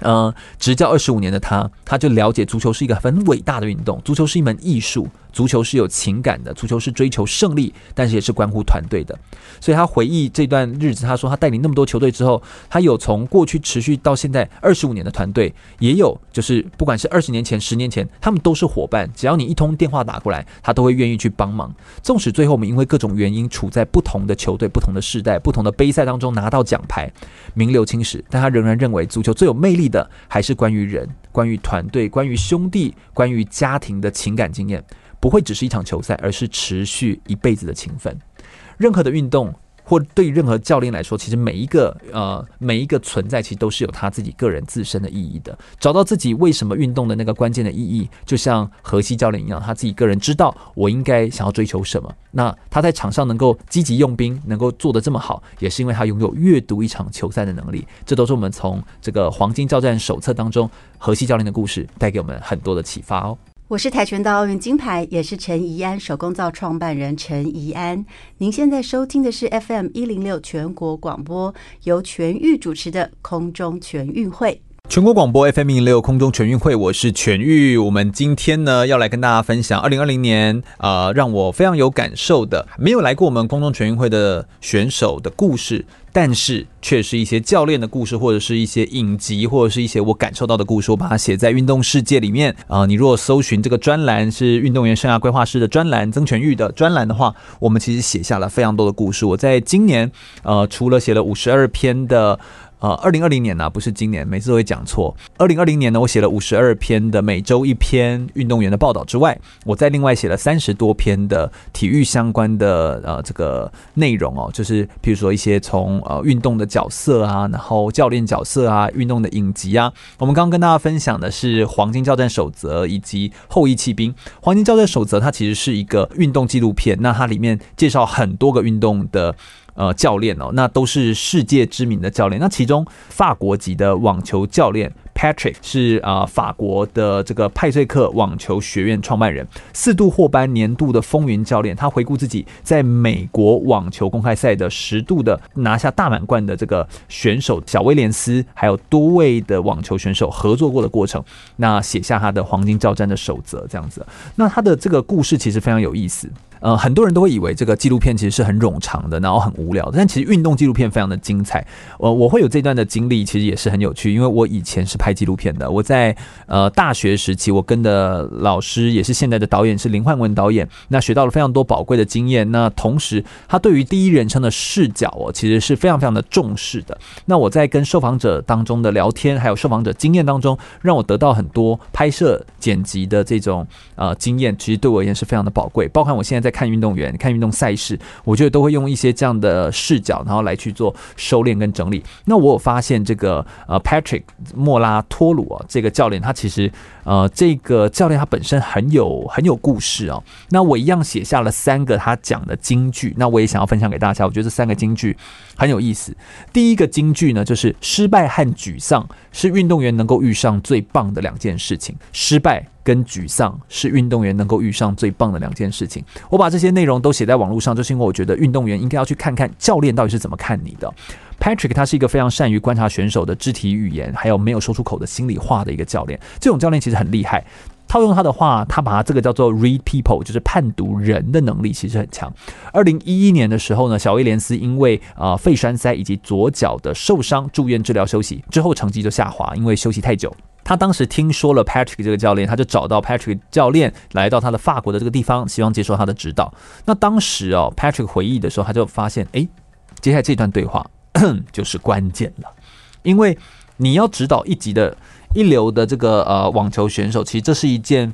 嗯，执教二十五年的他，他就了解足球是一个很伟大的运动，足球是一门艺术。足球是有情感的，足球是追求胜利，但是也是关乎团队的。所以他回忆这段日子，他说他带领那么多球队之后，他有从过去持续到现在二十五年的团队，也有就是不管是二十年前、十年前，他们都是伙伴。只要你一通电话打过来，他都会愿意去帮忙。纵使最后我们因为各种原因处在不同的球队、不同的世代、不同的杯赛当中拿到奖牌，名留青史，但他仍然认为足球最有魅力的还是关于人、关于团队、关于兄弟、关于家庭的情感经验。不会只是一场球赛，而是持续一辈子的情分。任何的运动，或对任何教练来说，其实每一个呃每一个存在，其实都是有他自己个人自身的意义的。找到自己为什么运动的那个关键的意义，就像荷西教练一样，他自己个人知道我应该想要追求什么。那他在场上能够积极用兵，能够做得这么好，也是因为他拥有阅读一场球赛的能力。这都是我们从这个黄金教战手册当中荷西教练的故事带给我们很多的启发哦。我是跆拳道奥运金牌，也是陈怡安手工皂创办人陈怡安。您现在收听的是 FM 一零六全国广播，由全域主持的空中全运会。全国广播 FM 一零六空中全运会，我是全玉。我们今天呢要来跟大家分享二零二零年呃让我非常有感受的，没有来过我们空中全运会的选手的故事。但是，却是一些教练的故事，或者是一些影集，或者是一些我感受到的故事，我把它写在运动世界里面啊、你如果搜寻这个专栏是运动员生涯规划师的专栏，曾全玉的专栏的话，我们其实写下了非常多的故事。我在今年呃，除了写了五十二篇的。呃，二零二零年呢、不是今年，每次都会讲错。二零二零年呢，我写了五十二篇的每周一篇运动员的报道之外，我再另外写了三十多篇的体育相关的呃这个内容哦，就是譬如说一些从呃运动的角色啊，然后教练角色啊，运动的影集啊。我们刚刚跟大家分享的是《黄金教战守则》以及《后裔弃兵》。《黄金教战守则》它其实是一个运动纪录片，那它里面介绍很多个运动的。呃，教练哦，那都是世界知名的教练。那其中法国籍的网球教练 Patrick 是啊、法国的这个派翠克网球学院创办人，四度获颁年度的风云教练。他回顾自己在美国网球公开赛的十度的拿下大满贯的这个选手小威廉斯，还有多位的网球选手合作过的过程，那写下他的黄金教战的守则这样子。那他的这个故事其实非常有意思。呃，很多人都会以为这个纪录片其实是很冗长的，然后很无聊的。但其实运动纪录片非常的精彩。呃，我会有这段的经历，其实也是很有趣，因为我以前是拍纪录片的。我在呃大学时期，我跟的老师也是现在的导演，是林焕文导演。那学到了非常多宝贵的经验。那同时，他对于第一人称的视角哦，其实是非常非常的重视的。那我在跟受访者当中的聊天，还有受访者经验当中，让我得到很多拍摄剪辑的这种呃经验，其实对我而言是非常的宝贵。包括我现在在看运动员、看运动赛事，我觉得都会用一些这样的视角，然后来去做收敛跟整理。那我有发现这个呃 Patrick 莫拉托鲁啊，这个教练他其实呃这个教练他本身很有很有故事哦。那我一样写下了三个他讲的金句，那我也想要分享给大家。我觉得这三个金句很有意思。第一个金句呢，就是失败和沮丧是运动员能够遇上最棒的两件事情。失败跟沮丧是运动员能够遇上最棒的两件事情。我把这些内容都写在网络上，就是因为我觉得运动员应该要去看看教练到底是怎么看你的。Patrick 他是一个非常善于观察选手的肢体语言，还有没有说出口的心里话的一个教练。这种教练其实很厉害。套用他的话，他把他这个叫做 read people，就是判读人的能力，其实很强。二零一一年的时候呢，小威廉斯因为啊肺栓塞以及左脚的受伤住院治疗休息，之后成绩就下滑，因为休息太久。他当时听说了 Patrick 这个教练，他就找到 Patrick 教练来到他的法国的这个地方，希望接受他的指导。那当时哦，Patrick 回忆的时候，他就发现，哎，接下来这段对话 就是关键了，因为你要指导一级的。一流的这个呃网球选手，其实这是一件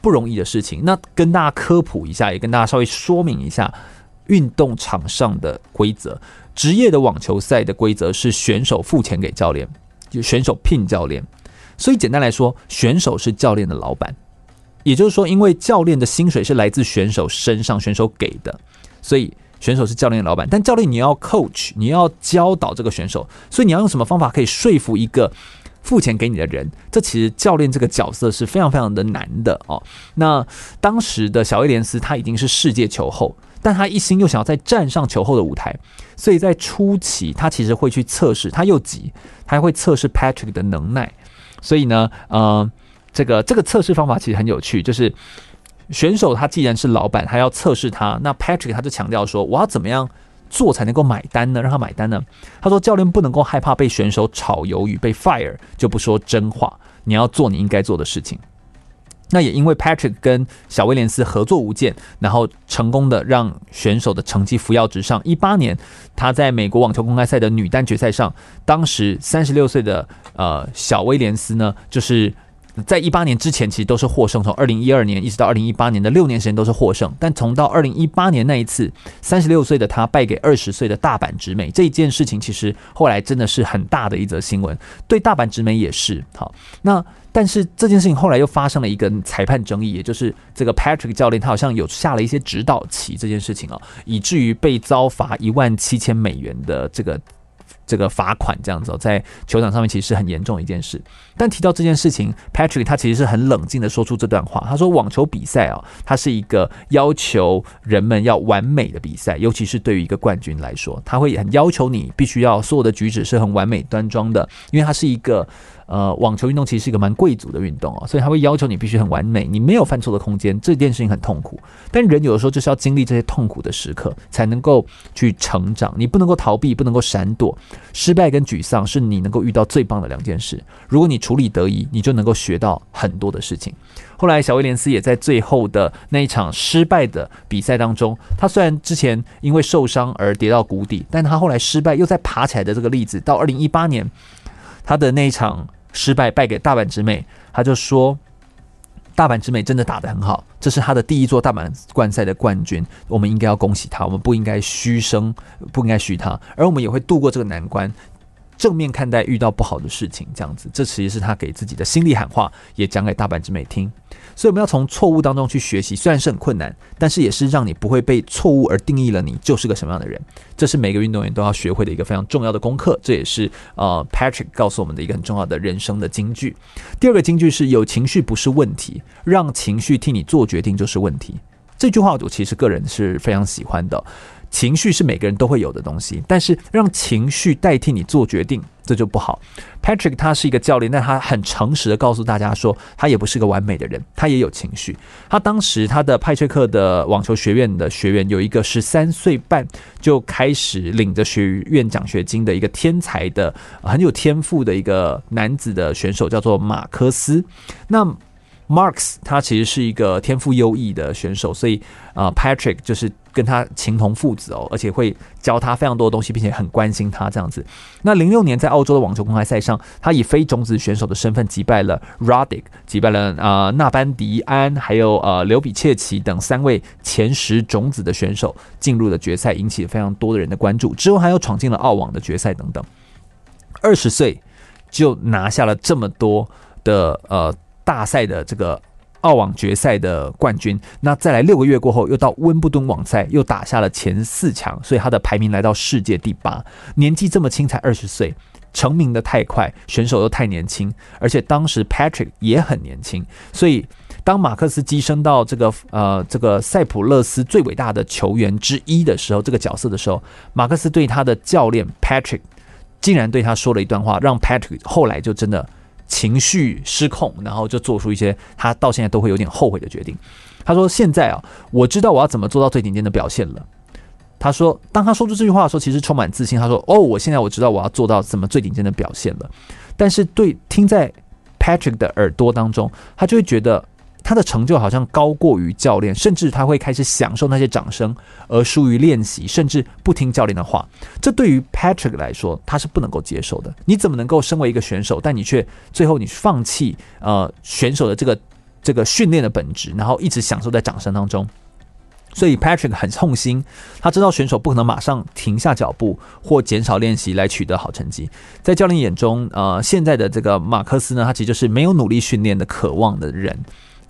不容易的事情。那跟大家科普一下，也跟大家稍微说明一下运动场上的规则。职业的网球赛的规则是选手付钱给教练，就选手聘教练。所以简单来说，选手是教练的老板。也就是说，因为教练的薪水是来自选手身上，选手给的，所以选手是教练的老板。但教练你要 coach，你要教导这个选手，所以你要用什么方法可以说服一个？付钱给你的人，这其实教练这个角色是非常非常的难的哦。那当时的小威廉斯他已经是世界球后，但他一心又想要再站上球后的舞台，所以在初期他其实会去测试，他又急，他还会测试 Patrick 的能耐。所以呢，呃，这个这个测试方法其实很有趣，就是选手他既然是老板，他要测试他，那 Patrick 他就强调说，我要怎么样做才能够买单呢？让他买单呢？他说：“教练不能够害怕被选手炒鱿鱼，被 fire 就不说真话。你要做你应该做的事情。”那也因为 Patrick 跟小威廉斯合作无间，然后成功的让选手的成绩扶摇直上。一八年，他在美国网球公开赛的女单决赛上，当时三十六岁的呃小威廉斯呢，就是。在一八年之前，其实都是获胜。从二零一二年一直到二零一八年的六年时间都是获胜。但从到二零一八年那一次，三十六岁的他败给二十岁的大阪直美这一件事情，其实后来真的是很大的一则新闻。对大阪直美也是好。那但是这件事情后来又发生了一个裁判争议，也就是这个 Patrick 教练他好像有下了一些指导棋这件事情啊，以至于被遭罚一万七千美元的这个。这个罚款这样子，在球场上面其实是很严重的一件事。但提到这件事情，Patrick 他其实是很冷静的说出这段话。他说：“网球比赛啊，它是一个要求人们要完美的比赛，尤其是对于一个冠军来说，他会很要求你必须要所有的举止是很完美端庄的，因为它是一个。”呃，网球运动其实是一个蛮贵族的运动哦，所以他会要求你必须很完美，你没有犯错的空间，这件事情很痛苦。但人有的时候就是要经历这些痛苦的时刻，才能够去成长。你不能够逃避，不能够闪躲。失败跟沮丧是你能够遇到最棒的两件事。如果你处理得宜，你就能够学到很多的事情。后来，小威廉斯也在最后的那一场失败的比赛当中，他虽然之前因为受伤而跌到谷底，但他后来失败又再爬起来的这个例子，到二零一八年。他的那一场失败败给大阪直美，他就说：“大阪直美真的打得很好，这是他的第一座大阪冠赛的冠军，我们应该要恭喜他，我们不应该嘘声，不应该嘘他，而我们也会度过这个难关。”正面看待遇到不好的事情，这样子，这其实是他给自己的心里喊话，也讲给大阪直美听。所以我们要从错误当中去学习，虽然是很困难，但是也是让你不会被错误而定义了你就是个什么样的人。这是每个运动员都要学会的一个非常重要的功课。这也是呃 Patrick 告诉我们的一个很重要的人生的金句。第二个金句是有情绪不是问题，让情绪替你做决定就是问题。这句话我其实个人是非常喜欢的。情绪是每个人都会有的东西，但是让情绪代替你做决定，这就不好。Patrick 他是一个教练，但他很诚实的告诉大家说，他也不是个完美的人，他也有情绪。他当时他的派翠克的网球学院的学员有一个十三岁半就开始领着学院奖学金的一个天才的很有天赋的一个男子的选手，叫做马克斯。那 Marx 他其实是一个天赋优异的选手，所以啊，Patrick 就是跟他情同父子哦，而且会教他非常多的东西，并且很关心他这样子。那零六年在澳洲的网球公开赛上，他以非种子选手的身份击败了 Roddick，击败了啊纳班迪安，还有呃刘比切奇等三位前十种子的选手，进入了决赛，引起了非常多的人的关注。之后还有闯进了澳网的决赛等等。二十岁就拿下了这么多的呃。大赛的这个澳网决赛的冠军，那再来六个月过后，又到温布顿网赛，又打下了前四强，所以他的排名来到世界第八。年纪这么轻，才二十岁，成名的太快，选手又太年轻，而且当时 Patrick 也很年轻，所以当马克思跻升到这个呃这个塞浦勒斯最伟大的球员之一的时候，这个角色的时候，马克思对他的教练 Patrick 竟然对他说了一段话，让 Patrick 后来就真的。情绪失控，然后就做出一些他到现在都会有点后悔的决定。他说：“现在啊，我知道我要怎么做到最顶尖的表现了。”他说：“当他说出这句话的时候，其实充满自信。他说：‘哦，我现在我知道我要做到怎么最顶尖的表现了。’但是对听在 Patrick 的耳朵当中，他就会觉得。”他的成就好像高过于教练，甚至他会开始享受那些掌声，而疏于练习，甚至不听教练的话。这对于 Patrick 来说，他是不能够接受的。你怎么能够身为一个选手，但你却最后你放弃呃选手的这个这个训练的本质，然后一直享受在掌声当中？所以 Patrick 很痛心，他知道选手不可能马上停下脚步或减少练习来取得好成绩。在教练眼中，呃，现在的这个马克思呢，他其实就是没有努力训练的渴望的人。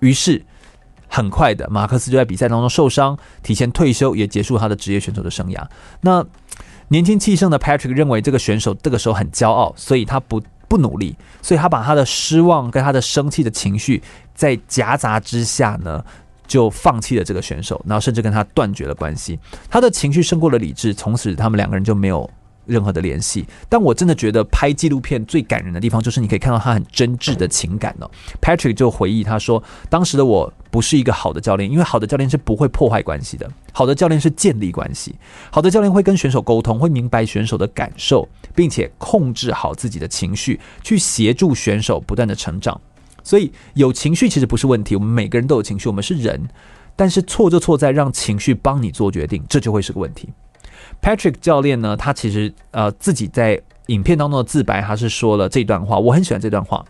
于是，很快的，马克思就在比赛当中受伤，提前退休，也结束他的职业选手的生涯。那年轻气盛的 Patrick 认为这个选手这个时候很骄傲，所以他不不努力，所以他把他的失望跟他的生气的情绪在夹杂之下呢，就放弃了这个选手，然后甚至跟他断绝了关系。他的情绪胜过了理智，从此他们两个人就没有。任何的联系，但我真的觉得拍纪录片最感人的地方，就是你可以看到他很真挚的情感哦。Patrick 就回忆他说：“当时的我不是一个好的教练，因为好的教练是不会破坏关系的，好的教练是建立关系，好的教练会跟选手沟通，会明白选手的感受，并且控制好自己的情绪，去协助选手不断的成长。所以有情绪其实不是问题，我们每个人都有情绪，我们是人，但是错就错在让情绪帮你做决定，这就会是个问题。” Patrick 教练呢，他其实呃自己在影片当中的自白，他是说了这段话，我很喜欢这段话。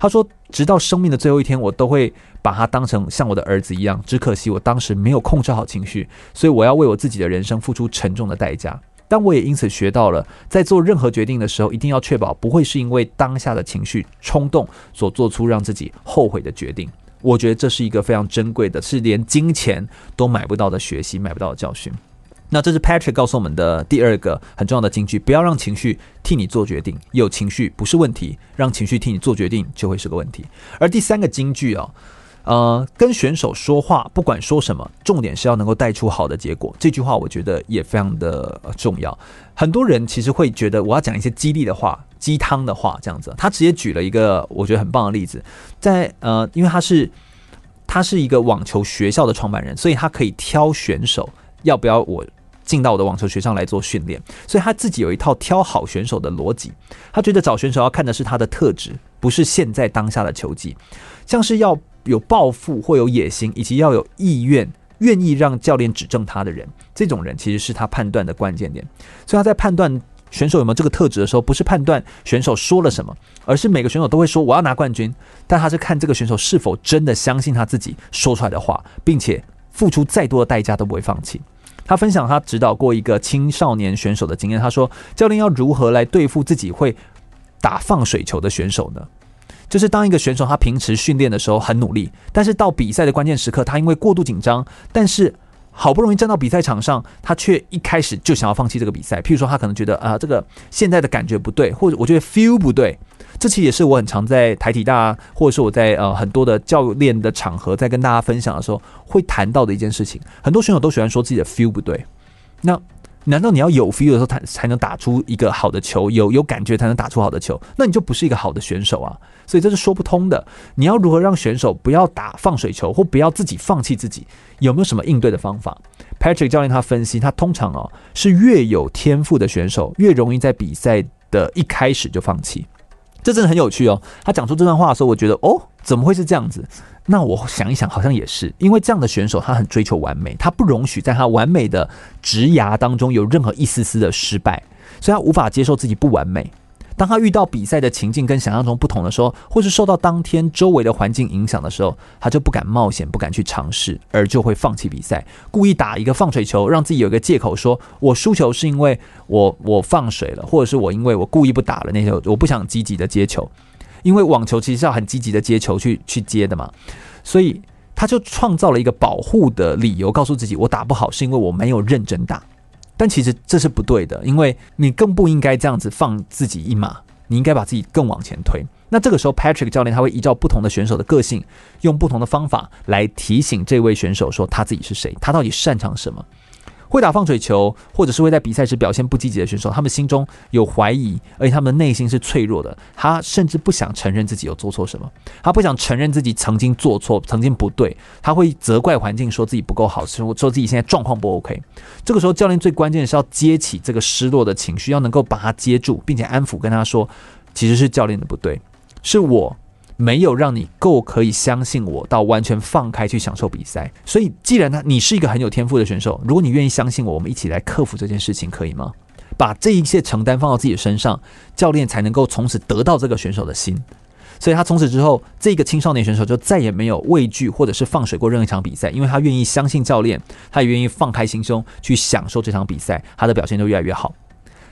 他说：“直到生命的最后一天，我都会把他当成像我的儿子一样。只可惜我当时没有控制好情绪，所以我要为我自己的人生付出沉重的代价。但我也因此学到了，在做任何决定的时候，一定要确保不会是因为当下的情绪冲动所做出让自己后悔的决定。我觉得这是一个非常珍贵的，是连金钱都买不到的学习，买不到的教训。”那这是 Patrick 告诉我们的第二个很重要的金句：不要让情绪替你做决定。有情绪不是问题，让情绪替你做决定就会是个问题。而第三个金句啊，呃，跟选手说话，不管说什么，重点是要能够带出好的结果。这句话我觉得也非常的重要。很多人其实会觉得我要讲一些激励的话、鸡汤的话这样子。他直接举了一个我觉得很棒的例子，在呃，因为他是他是一个网球学校的创办人，所以他可以挑选手要不要我。进到我的网球学校来做训练，所以他自己有一套挑好选手的逻辑。他觉得找选手要看的是他的特质，不是现在当下的球技。像是要有抱负或有野心，以及要有意愿、愿意让教练指正他的人，这种人其实是他判断的关键点。所以他在判断选手有没有这个特质的时候，不是判断选手说了什么，而是每个选手都会说我要拿冠军，但他是看这个选手是否真的相信他自己说出来的话，并且付出再多的代价都不会放弃。他分享他指导过一个青少年选手的经验。他说：“教练要如何来对付自己会打放水球的选手呢？就是当一个选手他平时训练的时候很努力，但是到比赛的关键时刻，他因为过度紧张，但是好不容易站到比赛场上，他却一开始就想要放弃这个比赛。譬如说，他可能觉得啊，这个现在的感觉不对，或者我觉得 feel 不对。”这其实也是我很常在台体大，或者是我在呃很多的教练的场合，在跟大家分享的时候会谈到的一件事情。很多选手都喜欢说自己的 feel 不对，那难道你要有 feel 的时候，才才能打出一个好的球？有有感觉才能打出好的球？那你就不是一个好的选手啊！所以这是说不通的。你要如何让选手不要打放水球，或不要自己放弃自己？有没有什么应对的方法？Patrick 教练他分析，他通常哦是越有天赋的选手，越容易在比赛的一开始就放弃。这真的很有趣哦。他讲出这段话的时候，我觉得哦，怎么会是这样子？那我想一想，好像也是，因为这样的选手他很追求完美，他不容许在他完美的职涯当中有任何一丝丝的失败，所以他无法接受自己不完美。当他遇到比赛的情境跟想象中不同的时候，或是受到当天周围的环境影响的时候，他就不敢冒险，不敢去尝试，而就会放弃比赛，故意打一个放水球，让自己有一个借口说，我输球是因为我我放水了，或者是我因为我故意不打了那些，我不想积极的接球，因为网球其实是要很积极的接球去去接的嘛，所以他就创造了一个保护的理由，告诉自己我打不好是因为我没有认真打。但其实这是不对的，因为你更不应该这样子放自己一马，你应该把自己更往前推。那这个时候，Patrick 教练他会依照不同的选手的个性，用不同的方法来提醒这位选手说他自己是谁，他到底擅长什么。会打放水球，或者是会在比赛时表现不积极的选手，他们心中有怀疑，而且他们的内心是脆弱的。他甚至不想承认自己有做错什么，他不想承认自己曾经做错，曾经不对。他会责怪环境，说自己不够好，说说自己现在状况不 OK。这个时候，教练最关键的是要接起这个失落的情绪，要能够把他接住，并且安抚，跟他说，其实是教练的不对，是我。没有让你够可以相信我，到完全放开去享受比赛。所以，既然呢，你是一个很有天赋的选手，如果你愿意相信我，我们一起来克服这件事情，可以吗？把这一切承担放到自己的身上，教练才能够从此得到这个选手的心。所以他从此之后，这个青少年选手就再也没有畏惧或者是放水过任何一场比赛，因为他愿意相信教练，他也愿意放开心胸去享受这场比赛，他的表现就越来越好。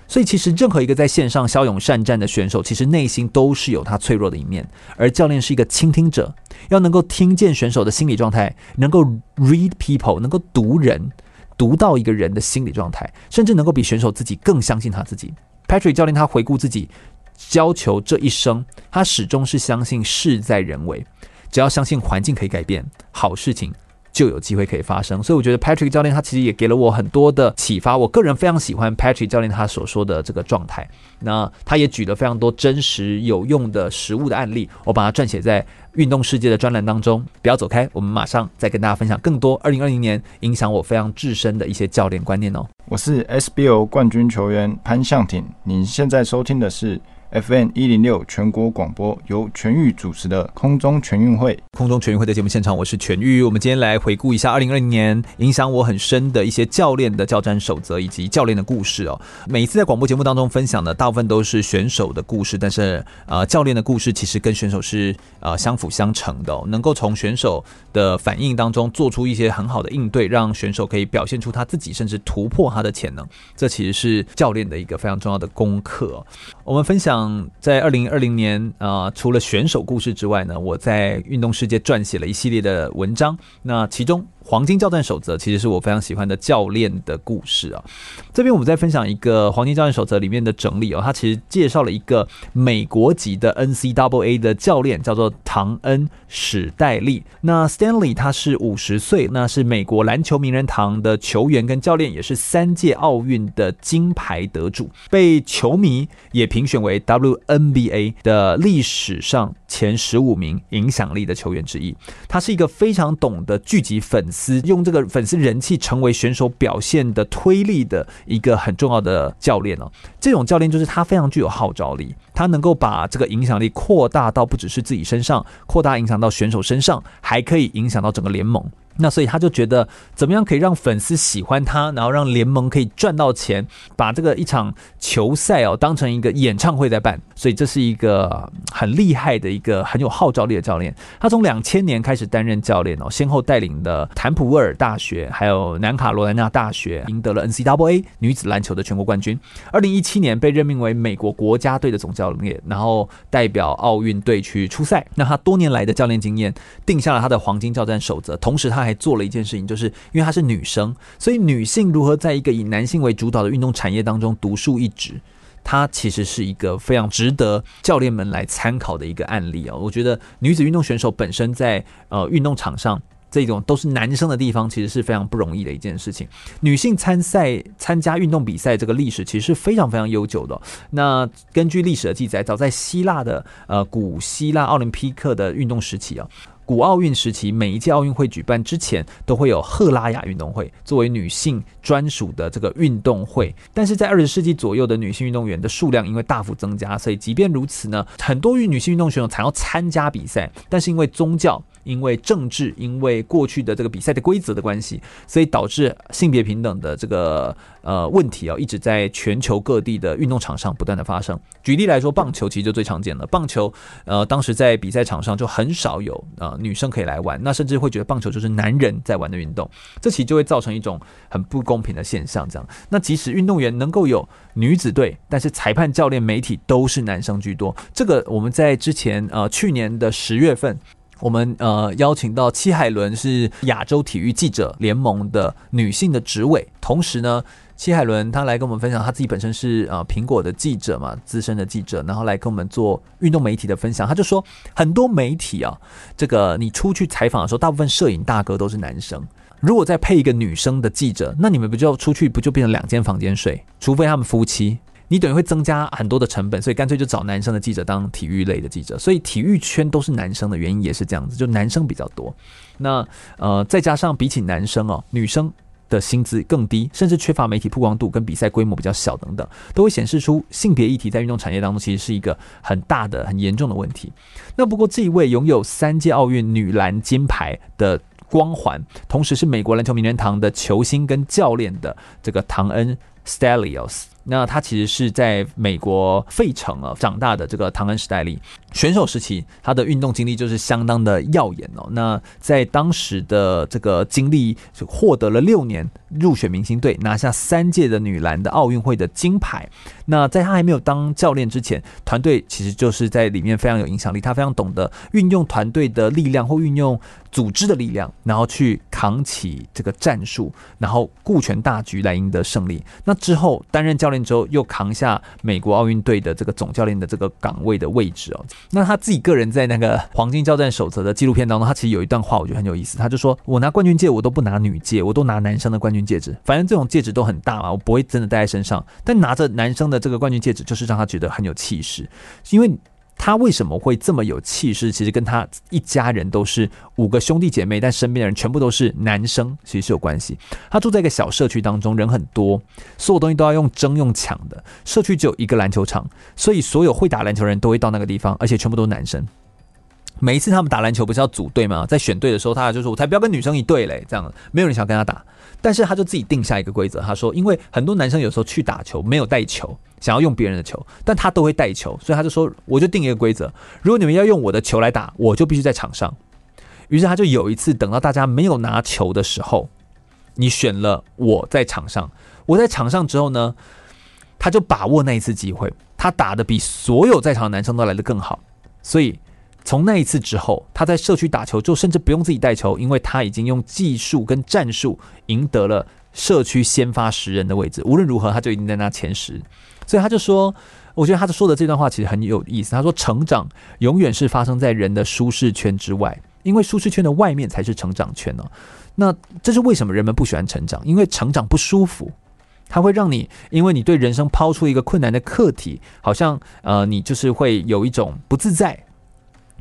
所以，其实任何一个在线上骁勇善战的选手，其实内心都是有他脆弱的一面。而教练是一个倾听者，要能够听见选手的心理状态，能够 read people，能够读人，读到一个人的心理状态，甚至能够比选手自己更相信他自己。Patrick 教练他回顾自己教球这一生，他始终是相信事在人为，只要相信环境可以改变，好事情。就有机会可以发生，所以我觉得 Patrick 教练他其实也给了我很多的启发。我个人非常喜欢 Patrick 教练他所说的这个状态。那他也举了非常多真实有用的实物的案例，我把它撰写在运动世界的专栏当中。不要走开，我们马上再跟大家分享更多二零二零年影响我非常至深的一些教练观念哦。我是 SBO 冠军球员潘向挺，你现在收听的是。FM 一零六全国广播由全玉主持的空中全运会，空中全运会的节目现场，我是全玉。我们今天来回顾一下二零二零年影响我很深的一些教练的教战守则以及教练的故事哦。每一次在广播节目当中分享的大部分都是选手的故事，但是呃，教练的故事其实跟选手是呃相辅相成的，能够从选手的反应当中做出一些很好的应对，让选手可以表现出他自己，甚至突破他的潜能。这其实是教练的一个非常重要的功课。我们分享。嗯，在二零二零年啊、除了选手故事之外呢，我在运动世界撰写了一系列的文章。那其中，黄金教战守则其实是我非常喜欢的教练的故事啊。这边我们再分享一个黄金教练守则里面的整理哦，他其实介绍了一个美国籍的 NCAA 的教练，叫做唐恩史戴利。那 Stanley 他是五十岁，那是美国篮球名人堂的球员跟教练，也是三届奥运的金牌得主，被球迷也评选为 WNBA 的历史上前十五名影响力的球员之一。他是一个非常懂得聚集粉丝。用这个粉丝人气成为选手表现的推力的一个很重要的教练哦，这种教练就是他非常具有号召力，他能够把这个影响力扩大到不只是自己身上，扩大影响到选手身上，还可以影响到整个联盟。那所以他就觉得，怎么样可以让粉丝喜欢他，然后让联盟可以赚到钱，把这个一场球赛哦当成一个演唱会在办。所以这是一个很厉害的一个很有号召力的教练。他从两千年开始担任教练哦，先后带领的坦普沃尔大学还有南卡罗来纳大学赢得了 NCAA 女子篮球的全国冠军。二零一七年被任命为美国国家队的总教练，然后代表奥运队去出赛。那他多年来的教练经验定下了他的黄金教战守则，同时他还还做了一件事情，就是因为她是女生，所以女性如何在一个以男性为主导的运动产业当中独树一帜，她其实是一个非常值得教练们来参考的一个案例啊！我觉得女子运动选手本身在呃运动场上这种都是男生的地方，其实是非常不容易的一件事情。女性参赛参加运动比赛这个历史其实是非常非常悠久的。那根据历史的记载，早在希腊的呃古希腊奥林匹克的运动时期啊。古奥运时期，每一届奥运会举办之前，都会有赫拉雅运动会作为女性专属的这个运动会。但是在二十世纪左右的女性运动员的数量因为大幅增加，所以即便如此呢，很多女性运动选手想要参加比赛，但是因为宗教。因为政治，因为过去的这个比赛的规则的关系，所以导致性别平等的这个呃问题啊，一直在全球各地的运动场上不断的发生。举例来说，棒球其实就最常见了。棒球呃，当时在比赛场上就很少有啊、女生可以来玩，那甚至会觉得棒球就是男人在玩的运动，这其实就会造成一种很不公平的现象。这样，那即使运动员能够有女子队，但是裁判、教练、媒体都是男生居多。这个我们在之前呃去年的十月份。我们呃邀请到戚海伦是亚洲体育记者联盟的女性的执委，同时呢，戚海伦他来跟我们分享，他自己本身是呃苹果的记者嘛，资深的记者，然后来跟我们做运动媒体的分享。他就说，很多媒体啊，这个你出去采访的时候，大部分摄影大哥都是男生，如果再配一个女生的记者，那你们不就出去不就变成两间房间睡？除非他们夫妻。你等于会增加很多的成本，所以干脆就找男生的记者当体育类的记者。所以体育圈都是男生的原因也是这样子，就男生比较多。那呃，再加上比起男生哦，女生的薪资更低，甚至缺乏媒体曝光度，跟比赛规模比较小等等，都会显示出性别议题在运动产业当中其实是一个很大的、很严重的问题。那不过这一位拥有三届奥运女篮金牌的光环，同时是美国篮球名人堂的球星跟教练的这个唐恩 Stelios。那他其实是在美国费城啊长大的这个唐恩史黛利选手时期，他的运动经历就是相当的耀眼哦。那在当时的这个经历，获得了六年入选明星队，拿下三届的女篮的奥运会的金牌。那在他还没有当教练之前，团队其实就是在里面非常有影响力，他非常懂得运用团队的力量或运用组织的力量，然后去扛起这个战术，然后顾全大局来赢得胜利。那之后担任教练。之后又扛下美国奥运队的这个总教练的这个岗位的位置哦。那他自己个人在那个《黄金交战守则》的纪录片当中，他其实有一段话，我觉得很有意思。他就说：“我拿冠军戒，我都不拿女戒，我都拿男生的冠军戒指。反正这种戒指都很大嘛，我不会真的戴在身上。但拿着男生的这个冠军戒指，就是让他觉得很有气势，因为。”他为什么会这么有气势？其实跟他一家人都是五个兄弟姐妹，但身边的人全部都是男生，其实是有关系。他住在一个小社区当中，人很多，所有东西都要用争用抢的。社区只有一个篮球场，所以所有会打篮球的人都会到那个地方，而且全部都是男生。每一次他们打篮球不是要组队吗？在选队的时候，他就说：“我才不要跟女生一队嘞！”这样没有人想跟他打。但是他就自己定下一个规则，他说：“因为很多男生有时候去打球没有带球。”想要用别人的球，但他都会带球，所以他就说：“我就定一个规则，如果你们要用我的球来打，我就必须在场上。”于是他就有一次等到大家没有拿球的时候，你选了我在场上。我在场上之后呢，他就把握那一次机会，他打得比所有在场的男生都来得更好。所以从那一次之后，他在社区打球就甚至不用自己带球，因为他已经用技术跟战术赢得了社区先发十人的位置。无论如何，他就一定在那前十。所以他就说，我觉得他说的这段话其实很有意思。他说，成长永远是发生在人的舒适圈之外，因为舒适圈的外面才是成长圈呢。那这是为什么人们不喜欢成长？因为成长不舒服，它会让你，因为你对人生抛出一个困难的课题，好像呃，你就是会有一种不自在，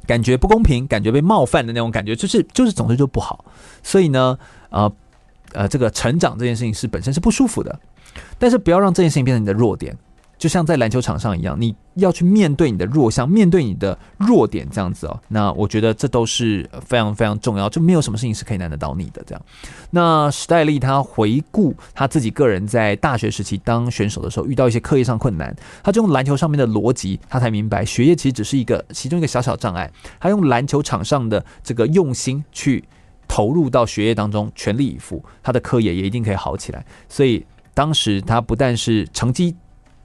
感觉不公平，感觉被冒犯的那种感觉，就是就是总之就不好。所以呢，呃呃，这个成长这件事情是本身是不舒服的，但是不要让这件事情变成你的弱点。就像在篮球场上一样，你要去面对你的弱项，面对你的弱点，这样子哦。那我觉得这都是非常非常重要，就没有什么事情是可以难得倒你的这样。那史黛利他回顾他自己个人在大学时期当选手的时候，遇到一些课业上困难，他就用篮球上面的逻辑，他才明白学业其实只是一个其中一个小小障碍。他用篮球场上的这个用心去投入到学业当中，全力以赴，他的课业也一定可以好起来。所以当时他不但是成绩。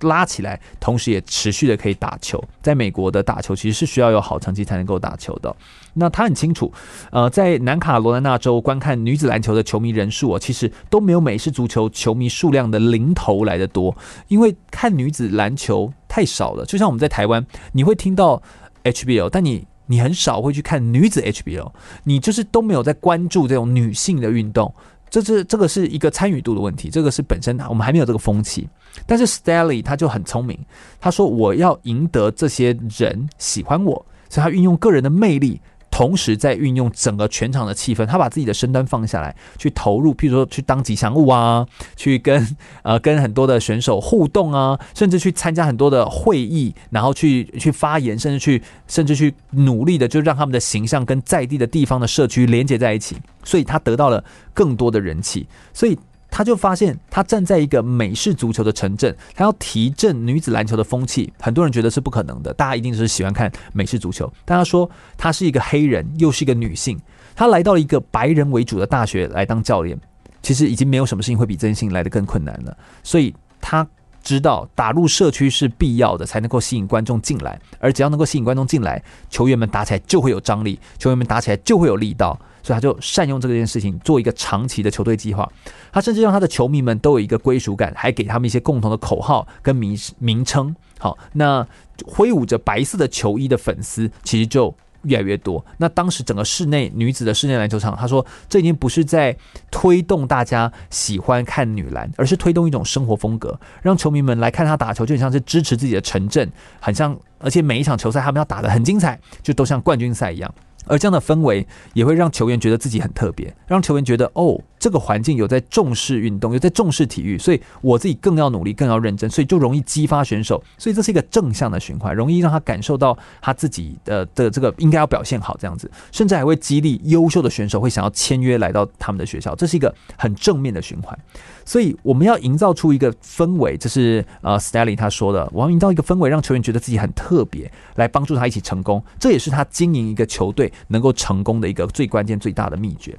拉起来，同时也持续的可以打球。在美国的打球其实是需要有好成绩才能够打球的。那他很清楚，呃，在南卡罗来纳州观看女子篮球的球迷人数啊，其实都没有美式足球球迷数量的零头来得多。因为看女子篮球太少了，就像我们在台湾，你会听到 HBL，但你。你很少会去看女子 HBL，你就是都没有在关注这种女性的运动。这是这个是一个参与度的问题，这个是本身我们还没有这个风气。但是 Stally 他就很聪明，他说我要赢得这些人喜欢我，所以他运用个人的魅力。同时在运用整个全场的气氛，他把自己的身段放下来，去投入，譬如说去当吉祥物啊，去跟呃跟很多的选手互动啊，甚至去参加很多的会议，然后去去发言，甚至去甚至去努力的就让他们的形象跟在地的地方的社区连接在一起，所以他得到了更多的人气，所以。他就发现，他站在一个美式足球的城镇，他要提振女子篮球的风气。很多人觉得是不可能的，大家一定是喜欢看美式足球。但他说，他是一个黑人，又是一个女性，他来到了一个白人为主的大学来当教练，其实已经没有什么事情会比这件事情来的更困难了。所以他知道打入社区是必要的，才能够吸引观众进来。而只要能够吸引观众进来，球员们打起来就会有张力，球员们打起来就会有力道。所以他就善用这件事情，做一个长期的球队计划。他甚至让他的球迷们都有一个归属感，还给他们一些共同的口号跟名名称。好，那挥舞着白色的球衣的粉丝其实就越来越多。那当时整个室内女子的室内篮球场，他说这已经不是在推动大家喜欢看女篮，而是推动一种生活风格，让球迷们来看他打球，就很像是支持自己的城镇，很像，而且每一场球赛他们要打得很精彩，就都像冠军赛一样。而这样的氛围也会让球员觉得自己很特别，让球员觉得哦，这个环境有在重视运动，有在重视体育，所以我自己更要努力，更要认真，所以就容易激发选手，所以这是一个正向的循环，容易让他感受到他自己的的这个应该要表现好这样子，甚至还会激励优秀的选手会想要签约来到他们的学校，这是一个很正面的循环。所以我们要营造出一个氛围，这是呃，Stally 他说的，我要营造一个氛围，让球员觉得自己很特别，来帮助他一起成功。这也是他经营一个球队能够成功的一个最关键、最大的秘诀。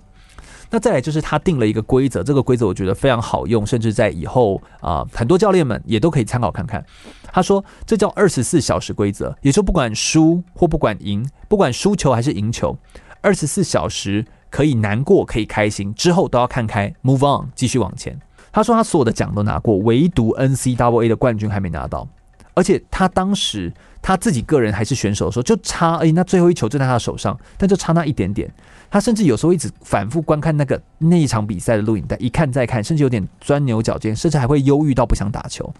那再来就是他定了一个规则，这个规则我觉得非常好用，甚至在以后啊、很多教练们也都可以参考看看。他说这叫二十四小时规则，也就不管输或不管赢，不管输球还是赢球，二十四小时可以难过，可以开心，之后都要看开，move on，继续往前。他说他所有的奖都拿过，唯独 NCAA 的冠军还没拿到。而且他当时他自己个人还是选手的时候，就差哎，那最后一球就在他的手上，但就差那一点点。他甚至有时候一直反复观看那个那一场比赛的录影带，一看再看，甚至有点钻牛角尖，甚至还会忧郁到不想打球。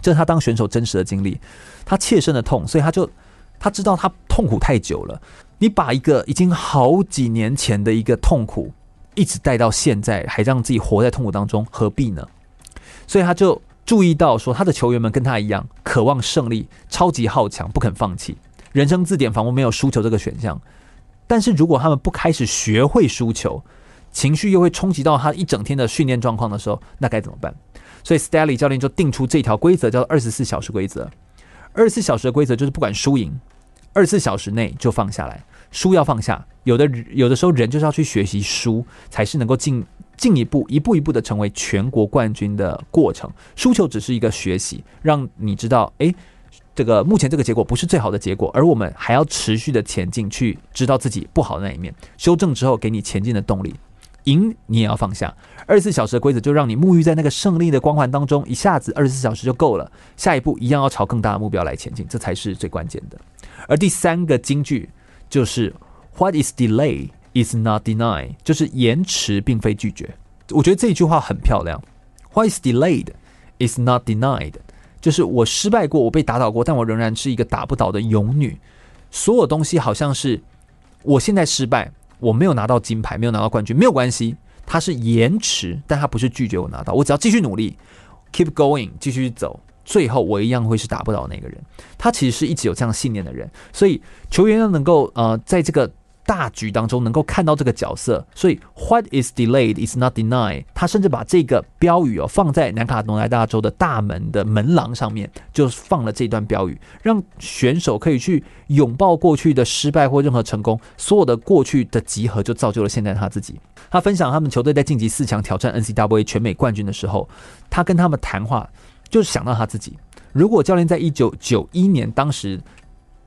这是他当选手真实的经历，他切身的痛，所以他就他知道他痛苦太久了。你把一个已经好几年前的一个痛苦。一直带到现在，还让自己活在痛苦当中，何必呢？所以他就注意到说，他的球员们跟他一样，渴望胜利，超级好强，不肯放弃。人生字典仿佛没有输球这个选项。但是如果他们不开始学会输球，情绪又会冲击到他一整天的训练状况的时候，那该怎么办？所以 Stally 教练就定出这条规则，叫做二十四小时规则。二十四小时的规则就是不管输赢，二十四小时内就放下来。输要放下，有的有的时候人就是要去学习输，才是能够进进一步一步一步的成为全国冠军的过程。输球只是一个学习，让你知道，诶，这个目前这个结果不是最好的结果，而我们还要持续的前进，去知道自己不好的那一面，修正之后给你前进的动力。赢你也要放下，二十四小时的规则就让你沐浴在那个胜利的光环当中，一下子二十四小时就够了。下一步一样要朝更大的目标来前进，这才是最关键的。而第三个金句。就是 What is delay is not deny，就是延迟并非拒绝。我觉得这句话很漂亮。What is delayed is not denied，就是我失败过，我被打倒过，但我仍然是一个打不倒的勇女。所有东西好像是我现在失败，我没有拿到金牌，没有拿到冠军，没有关系，它是延迟，但它不是拒绝我拿到。我只要继续努力，keep going，继续走。最后，我一样会是打不倒那个人。他其实是一直有这样信念的人，所以球员要能够呃，在这个大局当中能够看到这个角色。所以，What is delayed is not denied。他甚至把这个标语哦放在南卡罗来纳州的大门的门廊上面，就放了这段标语，让选手可以去拥抱过去的失败或任何成功，所有的过去的集合就造就了现在他自己。他分享他们球队在晋级四强挑战 NCAA 全美冠军的时候，他跟他们谈话。就是想到他自己，如果教练在一九九一年当时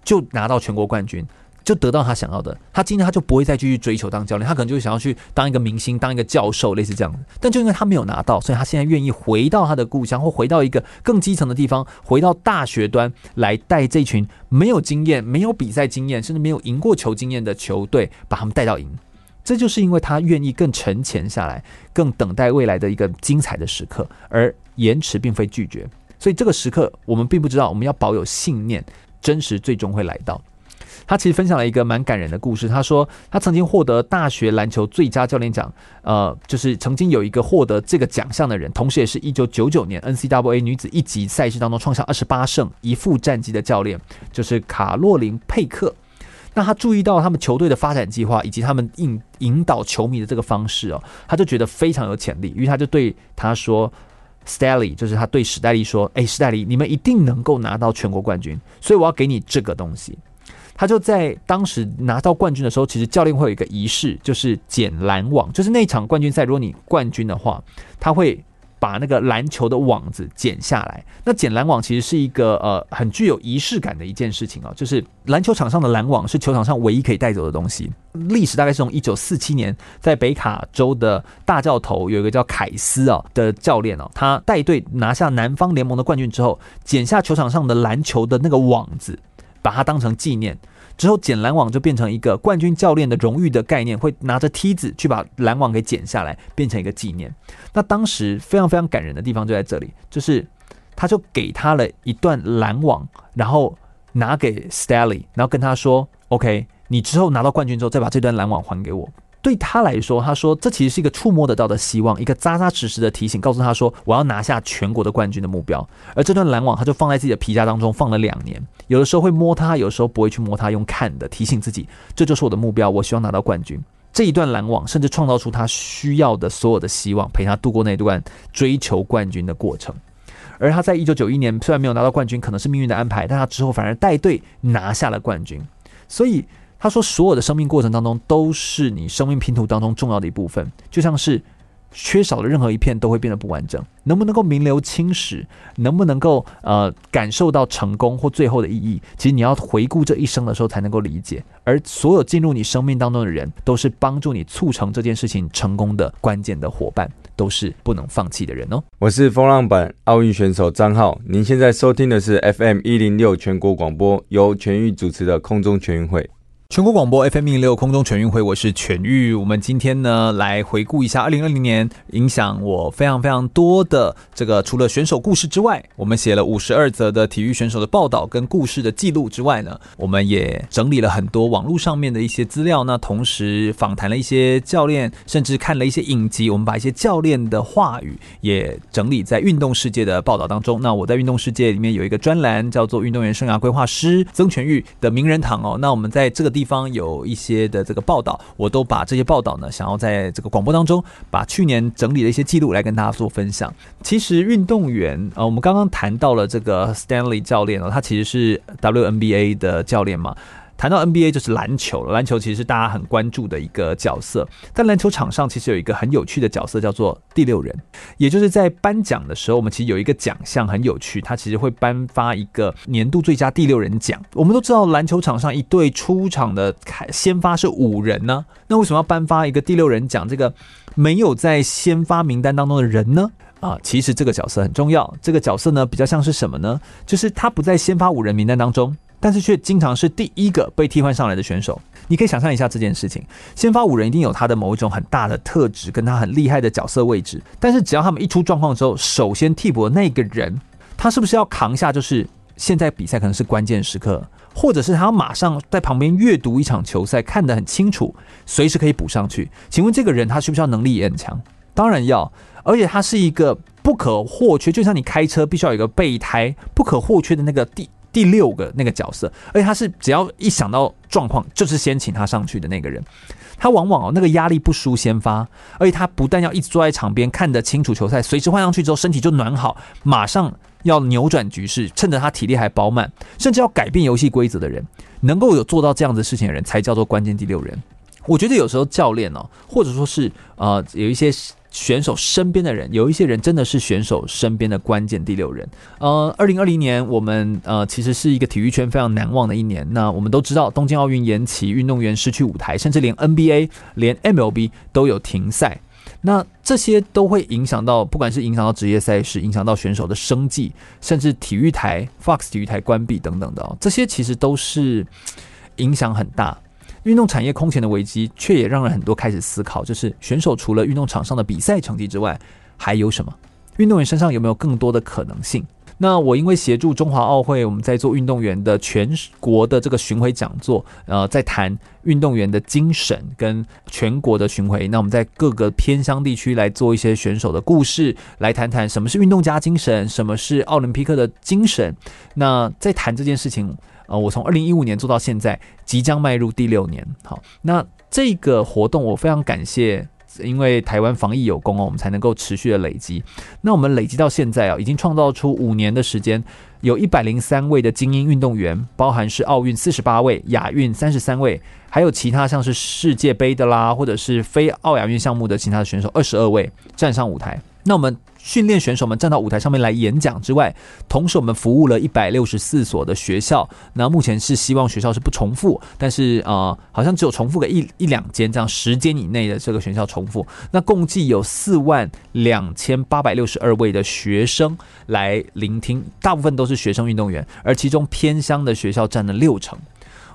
就拿到全国冠军，就得到他想要的。他今天他就不会再继续追求当教练，他可能就想要去当一个明星，当一个教授，类似这样。但就因为他没有拿到，所以他现在愿意回到他的故乡，或回到一个更基层的地方，回到大学端来带这群没有经验、没有比赛经验，甚至没有赢过球经验的球队，把他们带到赢。这就是因为他愿意更沉潜下来，更等待未来的一个精彩的时刻，而延迟并非拒绝。所以这个时刻，我们并不知道，我们要保有信念，真实最终会来到。他其实分享了一个蛮感人的故事。他说，他曾经获得大学篮球最佳教练奖，呃，就是曾经有一个获得这个奖项的人，同时也是一九九九年 NCAA 女子一级赛事当中创下二十八胜一负战绩的教练，就是卡洛琳佩克。那他注意到他们球队的发展计划以及他们引引导球迷的这个方式哦，他就觉得非常有潜力，于是他就对他说：“Staley，就是他对史黛丽说，哎，史黛丽，你们一定能够拿到全国冠军，所以我要给你这个东西。”他就在当时拿到冠军的时候，其实教练会有一个仪式，就是剪篮网，就是那场冠军赛，如果你冠军的话，他会。把那个篮球的网子剪下来。那剪篮网其实是一个呃很具有仪式感的一件事情啊，就是篮球场上的篮网是球场上唯一可以带走的东西。历史大概是从一九四七年，在北卡州的大教头有一个叫凯斯啊的教练哦，他带队拿下南方联盟的冠军之后，剪下球场上的篮球的那个网子，把它当成纪念。之后捡篮网就变成一个冠军教练的荣誉的概念，会拿着梯子去把篮网给剪下来，变成一个纪念。那当时非常非常感人的地方就在这里，就是他就给他了一段篮网，然后拿给 Staley，然后跟他说：“OK，你之后拿到冠军之后，再把这段篮网还给我。”对他来说，他说这其实是一个触摸得到的希望，一个扎扎实实的提醒，告诉他说我要拿下全国的冠军的目标。而这段篮网，他就放在自己的皮夹当中放了两年，有的时候会摸它，有时候不会去摸它，用看的提醒自己，这就是我的目标，我希望拿到冠军。这一段篮网甚至创造出他需要的所有的希望，陪他度过那段追求冠军的过程。而他在一九九一年虽然没有拿到冠军，可能是命运的安排，但他之后反而带队拿下了冠军，所以。他说：“所有的生命过程当中，都是你生命拼图当中重要的一部分，就像是缺少了任何一片，都会变得不完整。能不能够名留青史，能不能够呃感受到成功或最后的意义？其实你要回顾这一生的时候，才能够理解。而所有进入你生命当中的人，都是帮助你促成这件事情成功的关键的伙伴，都是不能放弃的人哦。”我是风浪板奥运选手张浩，您现在收听的是 FM 一零六全国广播，由全域主持的空中全运会。全国广播 FM 一零六空中全运会，我是全玉。我们今天呢，来回顾一下二零二零年影响我非常非常多的这个，除了选手故事之外，我们写了五十二则的体育选手的报道跟故事的记录之外呢，我们也整理了很多网络上面的一些资料。那同时访谈了一些教练，甚至看了一些影集。我们把一些教练的话语也整理在运动世界的报道当中。那我在运动世界里面有一个专栏，叫做运动员生涯规划师曾全玉的名人堂哦。那我们在这个地地方有一些的这个报道，我都把这些报道呢，想要在这个广播当中，把去年整理的一些记录来跟大家做分享。其实运动员啊，我们刚刚谈到了这个 Stanley 教练哦，他其实是 WNBA 的教练嘛。谈到 NBA 就是篮球了，篮球其实是大家很关注的一个角色。但篮球场上其实有一个很有趣的角色，叫做第六人，也就是在颁奖的时候，我们其实有一个奖项很有趣，它其实会颁发一个年度最佳第六人奖。我们都知道篮球场上一队出场的先发是五人呢，那为什么要颁发一个第六人奖？这个没有在先发名单当中的人呢？啊，其实这个角色很重要。这个角色呢，比较像是什么呢？就是他不在先发五人名单当中。但是却经常是第一个被替换上来的选手。你可以想象一下这件事情：先发五人一定有他的某一种很大的特质，跟他很厉害的角色位置。但是只要他们一出状况之后，首先替补的那个人，他是不是要扛下？就是现在比赛可能是关键时刻，或者是他要马上在旁边阅读一场球赛，看得很清楚，随时可以补上去。请问这个人他需不需要能力也很强？当然要，而且他是一个不可或缺，就像你开车必须要有一个备胎，不可或缺的那个地。第六个那个角色，而且他是只要一想到状况，就是先请他上去的那个人。他往往哦，那个压力不输先发，而且他不但要一直坐在场边看得清楚球赛，随时换上去之后身体就暖好，马上要扭转局势，趁着他体力还饱满，甚至要改变游戏规则的人，能够有做到这样子事情的人，才叫做关键第六人。我觉得有时候教练哦，或者说是呃有一些选手身边的人，有一些人真的是选手身边的关键第六人。呃，二零二零年我们呃其实是一个体育圈非常难忘的一年。那我们都知道，东京奥运延期，运动员失去舞台，甚至连 NBA、连 MLB 都有停赛。那这些都会影响到，不管是影响到职业赛事，影响到选手的生计，甚至体育台 Fox 体育台关闭等等的，哦这些其实都是影响很大。运动产业空前的危机，却也让人很多开始思考，就是选手除了运动场上的比赛成绩之外，还有什么？运动员身上有没有更多的可能性？那我因为协助中华奥会，我们在做运动员的全国的这个巡回讲座，呃，在谈运动员的精神跟全国的巡回。那我们在各个偏乡地区来做一些选手的故事，来谈谈什么是运动家精神，什么是奥林匹克的精神。那在谈这件事情，呃，我从二零一五年做到现在，即将迈入第六年。好，那这个活动我非常感谢。因为台湾防疫有功哦，我们才能够持续的累积。那我们累积到现在啊，已经创造出五年的时间，有一百零三位的精英运动员，包含是奥运四十八位、亚运三十三位，还有其他像是世界杯的啦，或者是非奥亚运项目的其他的选手二十二位站上舞台。那我们。训练选手们站到舞台上面来演讲之外，同时我们服务了一百六十四所的学校。那目前是希望学校是不重复，但是、呃，好像只有重复个一一两间这样十间以内的这个学校重复。那共计有四万两千八百六十二位的学生来聆听，大部分都是学生运动员，而其中偏乡的学校占了六成。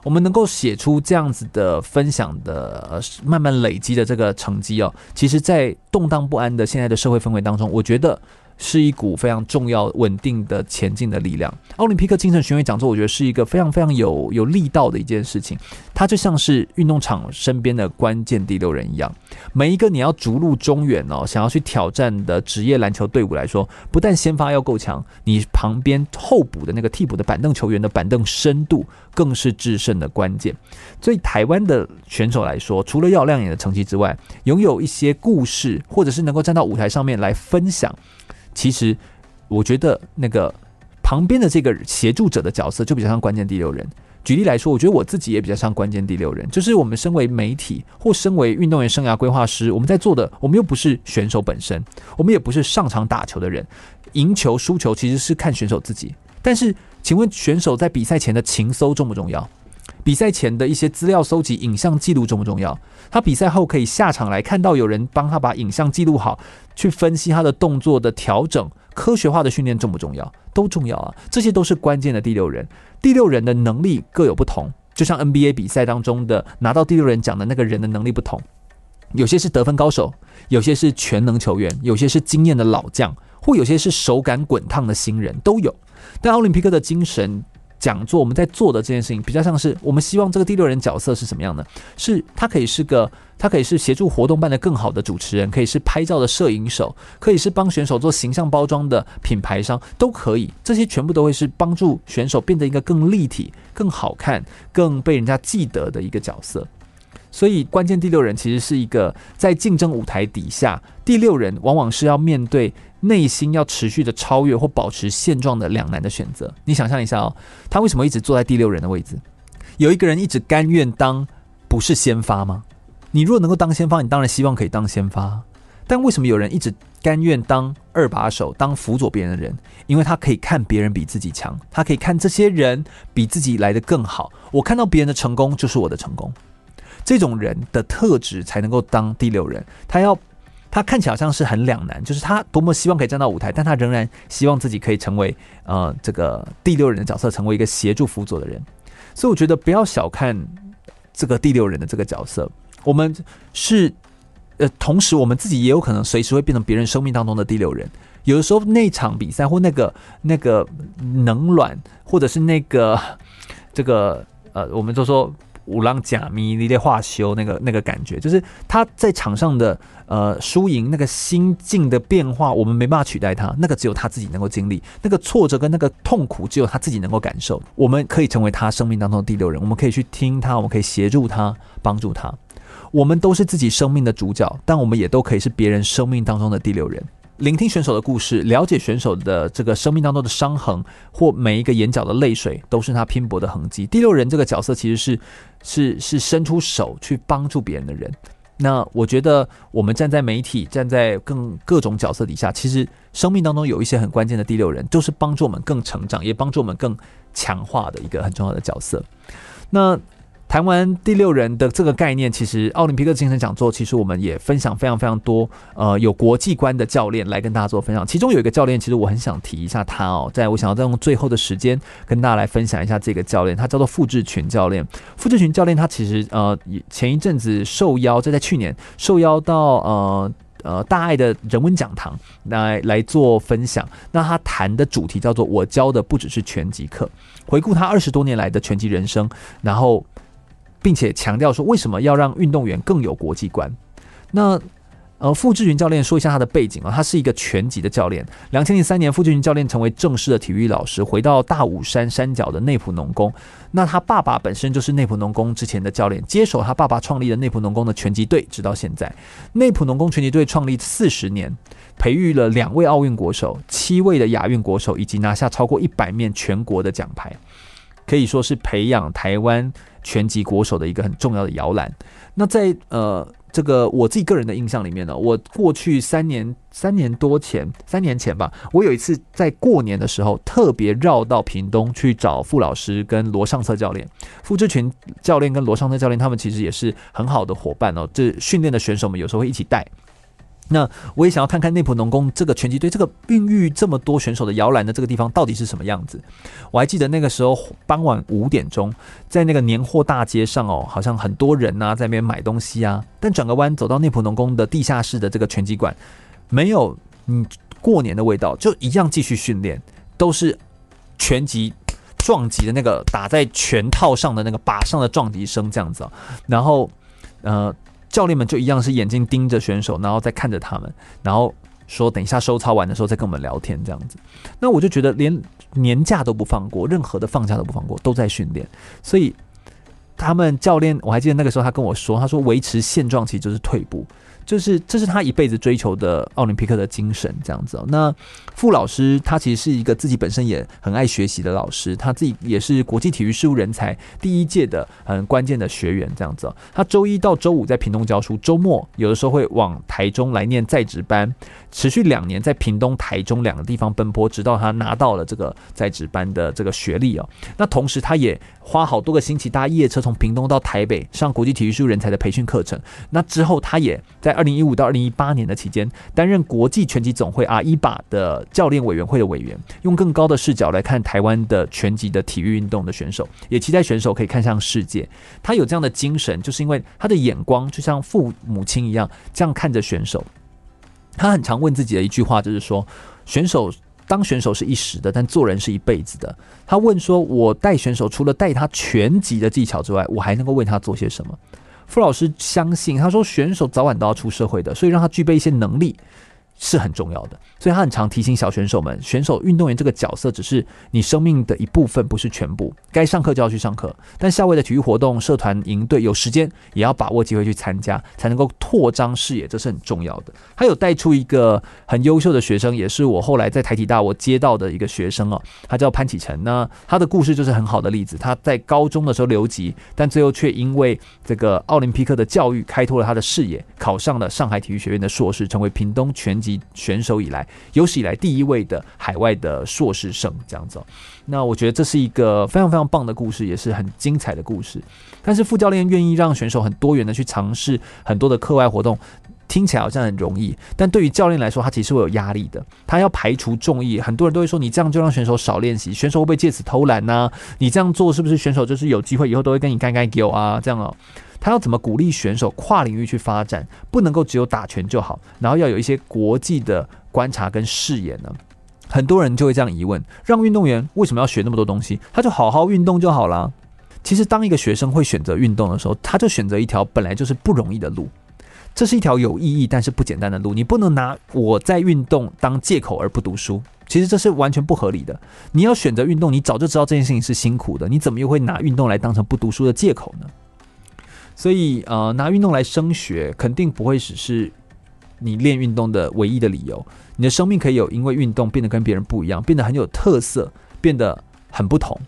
我们能够写出这样子的分享的，慢慢累积的这个成绩哦，其实，在动荡不安的现在的社会氛围当中，我觉得。是一股非常重要、稳定的前进的力量。奥林匹克精神巡回讲座，我觉得是一个非常非常有有力道的一件事情。它就像是运动场身边的关键第六人一样。每一个你要逐鹿中原哦，想要去挑战的职业篮球队伍来说，不但先发要够强，你旁边候补的那个替补的板凳球员的板凳深度，更是制胜的关键。所以，台湾的选手来说，除了要亮眼的成绩之外，拥有一些故事，或者是能够站到舞台上面来分享。其实，我觉得那个旁边的这个协助者的角色就比较像关键第六人。举例来说，我觉得我自己也比较像关键第六人，就是我们身为媒体或身为运动员生涯规划师，我们在做的，我们又不是选手本身，我们也不是上场打球的人，赢球输球其实是看选手自己。但是，请问选手在比赛前的情搜重不重要？比赛前的一些资料搜集、影像记录重不重要？他比赛后可以下场来看到有人帮他把影像记录好，去分析他的动作的调整，科学化的训练重不重要？都重要啊！这些都是关键的第六人。第六人的能力各有不同，就像 NBA 比赛当中的拿到第六人奖的那个人的能力不同，有些是得分高手，有些是全能球员，有些是经验的老将，或有些是手感滚烫的新人，都有。但奥林匹克的精神。讲座我们在做的这件事情，比较像是我们希望这个第六人角色是什么样的？是他可以是个，他可以是协助活动办得更好的主持人，可以是拍照的摄影手，可以是帮选手做形象包装的品牌商，都可以。这些全部都会是帮助选手变得一个更立体、更好看、更被人家记得的一个角色。所以，关键第六人其实是一个在竞争舞台底下，第六人往往是要面对内心要持续的超越或保持现状的两难的选择。你想象一下哦，他为什么一直坐在第六人的位置？有一个人一直甘愿当不是先发吗？你如果能够当先发，你当然希望可以当先发。但为什么有人一直甘愿当二把手，当辅佐别人的人？因为他可以看别人比自己强，他可以看这些人比自己来得更好。我看到别人的成功，就是我的成功。这种人的特质才能够当第六人。他要，他看起来好像是很两难，就是他多么希望可以站到舞台，但他仍然希望自己可以成为呃这个第六人的角色，成为一个协助辅佐的人。所以我觉得不要小看这个第六人的这个角色。我们是呃，同时我们自己也有可能随时会变成别人生命当中的第六人。有的时候那场比赛或那个那个能软，或者是那个这个呃，我们就说。五郎假咪你的话修那个那个感觉，就是他在场上的呃输赢那个心境的变化，我们没办法取代他，那个只有他自己能够经历，那个挫折跟那个痛苦只有他自己能够感受。我们可以成为他生命当中的第六人，我们可以去听他，我们可以协助他，帮助他。我们都是自己生命的主角，但我们也都可以是别人生命当中的第六人。聆听选手的故事，了解选手的这个生命当中的伤痕，或每一个眼角的泪水，都是他拼搏的痕迹。第六人这个角色其实是是是伸出手去帮助别人的人。那我觉得我们站在媒体、站在更各种角色底下，其实生命当中有一些很关键的第六人，就是帮助我们更成长，也帮助我们更强化的一个很重要的角色。那。谈完第六人的这个概念，其实奥林匹克精神讲座，其实我们也分享非常非常多，呃，有国际观的教练来跟大家做分享。其中有一个教练，其实我很想提一下他哦，在我想要再用最后的时间跟大家来分享一下这个教练，他叫做傅志群教练。傅志群教练他其实呃前一阵子受邀，就在去年受邀到呃呃大爱的人文讲堂来来做分享。那他谈的主题叫做“我教的不只是拳击课”，回顾他二十多年来的拳击人生，然后。并且强调说，为什么要让运动员更有国际观？那呃，傅志云教练说一下他的背景啊，他是一个拳击的教练。两千零三年，傅志云教练成为正式的体育老师，回到大武山山脚的内埔农工。那他爸爸本身就是内埔农工之前的教练，接手他爸爸创立的内埔农工的拳击队，直到现在。内埔农工拳击队创立四十年，培育了两位奥运国手、七位的亚运国手，以及拿下超过一百面全国的奖牌，可以说是培养台湾。拳击国手的一个很重要的摇篮。那在呃这个我自己个人的印象里面呢，我过去三年三年多前三年前吧，我有一次在过年的时候特别绕到屏东去找傅老师跟罗尚策教练，傅志群教练跟罗尚策教练他们其实也是很好的伙伴哦，这训练的选手们有时候会一起带。那我也想要看看内普农工这个拳击队，这个孕育这么多选手的摇篮的这个地方到底是什么样子。我还记得那个时候傍晚五点钟，在那个年货大街上哦，好像很多人呐在那边买东西啊。但转个弯走到内普农工的地下室的这个拳击馆，没有嗯过年的味道，就一样继续训练，都是拳击撞击的那个打在拳套上的那个把上的撞击声这样子啊。然后呃。教练们就一样是眼睛盯着选手，然后再看着他们，然后说等一下收操完的时候再跟我们聊天这样子。那我就觉得连年假都不放过，任何的放假都不放过，都在训练。所以他们教练，我还记得那个时候他跟我说，他说维持现状其实就是退步。就是这是他一辈子追求的奥林匹克的精神，这样子。那傅老师他其实是一个自己本身也很爱学习的老师，他自己也是国际体育事务人才第一届的很关键的学员，这样子。他周一到周五在屏东教书，周末有的时候会往台中来念在职班，持续两年在屏东、台中两个地方奔波，直到他拿到了这个在职班的这个学历哦。那同时他也花好多个星期搭夜车从屏东到台北上国际体育术人才的培训课程。那之后他也在二零一五到二零一八年的期间，担任国际拳击总会 AIBA 的教练委员会的委员，用更高的视角来看台湾的拳击的体育运动的选手，也期待选手可以看向世界。他有这样的精神，就是因为他的眼光就像父母亲一样，这样看着选手。他很常问自己的一句话，就是说：选手当选手是一时的，但做人是一辈子的。他问说：我带选手除了带他拳击的技巧之外，我还能够为他做些什么？傅老师相信，他说选手早晚都要出社会的，所以让他具备一些能力。是很重要的，所以他很常提醒小选手们：选手、运动员这个角色只是你生命的一部分，不是全部。该上课就要去上课，但校外的体育活动、社团、营队，有时间也要把握机会去参加，才能够扩张视野，这是很重要的。他有带出一个很优秀的学生，也是我后来在台体大我接到的一个学生哦，他叫潘启辰。那他的故事就是很好的例子。他在高中的时候留级，但最后却因为这个奥林匹克的教育开拓了他的视野，考上了上海体育学院的硕士，成为屏东全击选手以来有史以来第一位的海外的硕士生，这样子。那我觉得这是一个非常非常棒的故事，也是很精彩的故事。但是副教练愿意让选手很多元的去尝试很多的课外活动，听起来好像很容易，但对于教练来说，他其实会有压力的。他要排除众议，很多人都会说，你这样就让选手少练习，选手会不会借此偷懒呢？你这样做是不是选手就是有机会以后都会跟你干干丢啊？这样哦。他要怎么鼓励选手跨领域去发展？不能够只有打拳就好，然后要有一些国际的观察跟视野呢？很多人就会这样疑问：让运动员为什么要学那么多东西？他就好好运动就好了。其实，当一个学生会选择运动的时候，他就选择一条本来就是不容易的路。这是一条有意义但是不简单的路。你不能拿我在运动当借口而不读书。其实这是完全不合理的。你要选择运动，你早就知道这件事情是辛苦的，你怎么又会拿运动来当成不读书的借口呢？所以，呃，拿运动来升学，肯定不会只是你练运动的唯一的理由。你的生命可以有因为运动变得跟别人不一样，变得很有特色，变得很不同。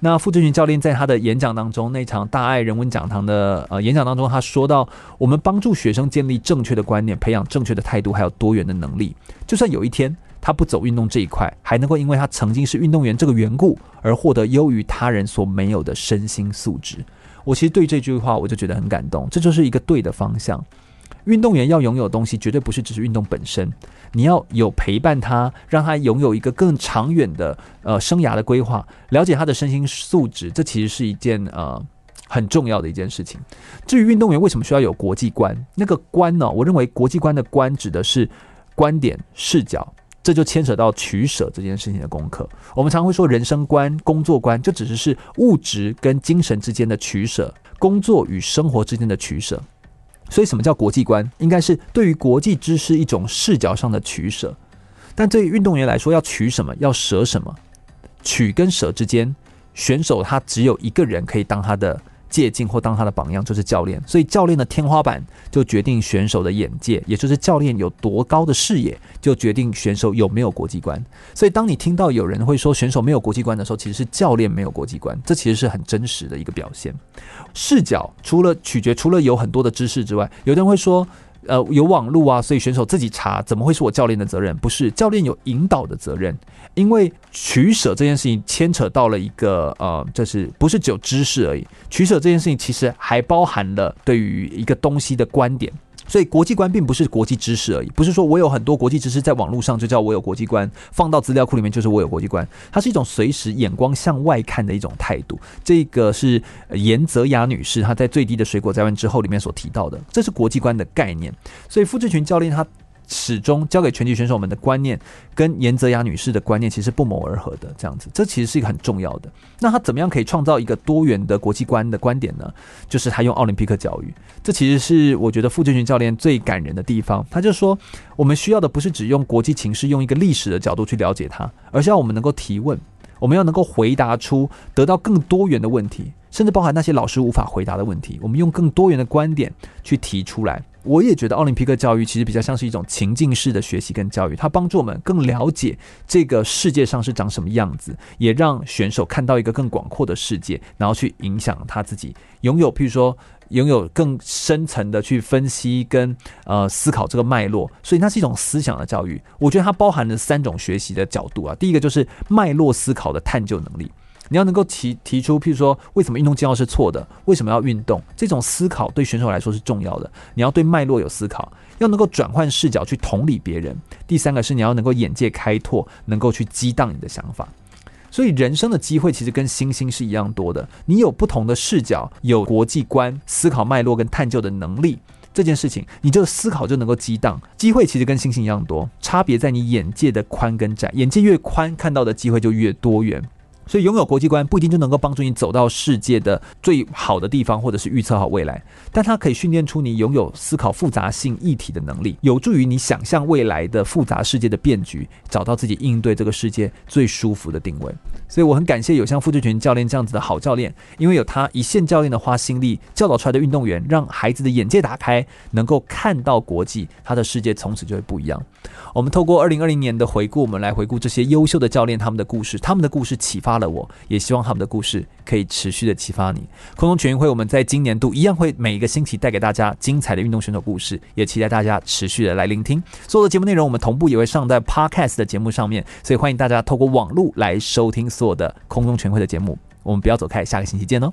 那傅志群教练在他的演讲当中，那场大爱人文讲堂的呃演讲当中，他说到，我们帮助学生建立正确的观念，培养正确的态度，还有多元的能力。就算有一天他不走运动这一块，还能够因为他曾经是运动员这个缘故，而获得优于他人所没有的身心素质。我其实对这句话我就觉得很感动，这就是一个对的方向。运动员要拥有东西，绝对不是只是运动本身。你要有陪伴他，让他拥有一个更长远的呃生涯的规划，了解他的身心素质，这其实是一件呃很重要的一件事情。至于运动员为什么需要有国际观，那个观呢？我认为国际观的观指的是观点视角，这就牵扯到取舍这件事情的功课。我们常会说人生观、工作观，这只是是物质跟精神之间的取舍，工作与生活之间的取舍。所以，什么叫国际观？应该是对于国际知识一种视角上的取舍。但对于运动员来说，要取什么，要舍什么？取跟舍之间，选手他只有一个人可以当他的。借鉴或当他的榜样就是教练，所以教练的天花板就决定选手的眼界，也就是教练有多高的视野，就决定选手有没有国际观。所以，当你听到有人会说选手没有国际观的时候，其实是教练没有国际观，这其实是很真实的一个表现。视角除了取决，除了有很多的知识之外，有的人会说。呃，有网路啊，所以选手自己查，怎么会是我教练的责任？不是，教练有引导的责任，因为取舍这件事情牵扯到了一个呃，就是不是只有知识而已，取舍这件事情其实还包含了对于一个东西的观点。所以国际观并不是国际知识而已，不是说我有很多国际知识在网络上就叫我有国际观，放到资料库里面就是我有国际观。它是一种随时眼光向外看的一种态度。这个是严泽雅女士她在《最低的水果摘完之后》里面所提到的，这是国际观的概念。所以傅志群教练他。始终教给拳击选手们的观念，跟严泽雅女士的观念其实不谋而合的。这样子，这其实是一个很重要的。那他怎么样可以创造一个多元的国际观的观点呢？就是他用奥林匹克教育。这其实是我觉得傅志群教练最感人的地方。他就说，我们需要的不是只用国际情势，用一个历史的角度去了解它，而是要我们能够提问，我们要能够回答出，得到更多元的问题，甚至包含那些老师无法回答的问题，我们用更多元的观点去提出来。我也觉得奥林匹克教育其实比较像是一种情境式的学习跟教育，它帮助我们更了解这个世界上是长什么样子，也让选手看到一个更广阔的世界，然后去影响他自己，拥有譬如说拥有更深层的去分析跟呃思考这个脉络，所以它是一种思想的教育。我觉得它包含了三种学习的角度啊，第一个就是脉络思考的探究能力。你要能够提提出，譬如说，为什么运动计划是错的？为什么要运动？这种思考对选手来说是重要的。你要对脉络有思考，要能够转换视角去同理别人。第三个是你要能够眼界开拓，能够去激荡你的想法。所以人生的机会其实跟星星是一样多的。你有不同的视角，有国际观、思考脉络跟探究的能力，这件事情你就思考就能够激荡。机会其实跟星星一样多，差别在你眼界的宽跟窄。眼界越宽，看到的机会就越多元。所以拥有国际观不一定就能够帮助你走到世界的最好的地方，或者是预测好未来，但它可以训练出你拥有思考复杂性议题的能力，有助于你想象未来的复杂世界的变局，找到自己应对这个世界最舒服的定位。所以我很感谢有像付志群教练这样子的好教练，因为有他一线教练的花心力教导出来的运动员，让孩子的眼界打开，能够看到国际，他的世界从此就会不一样。我们透过二零二零年的回顾，我们来回顾这些优秀的教练他们的故事，他们的故事启发了我，也希望他们的故事可以持续的启发你。空中全运会，我们在今年度一样会每一个星期带给大家精彩的运动选手故事，也期待大家持续的来聆听。所有的节目内容，我们同步也会上在 Podcast 的节目上面，所以欢迎大家透过网络来收听所有的空中全会的节目。我们不要走开，下个星期见哦。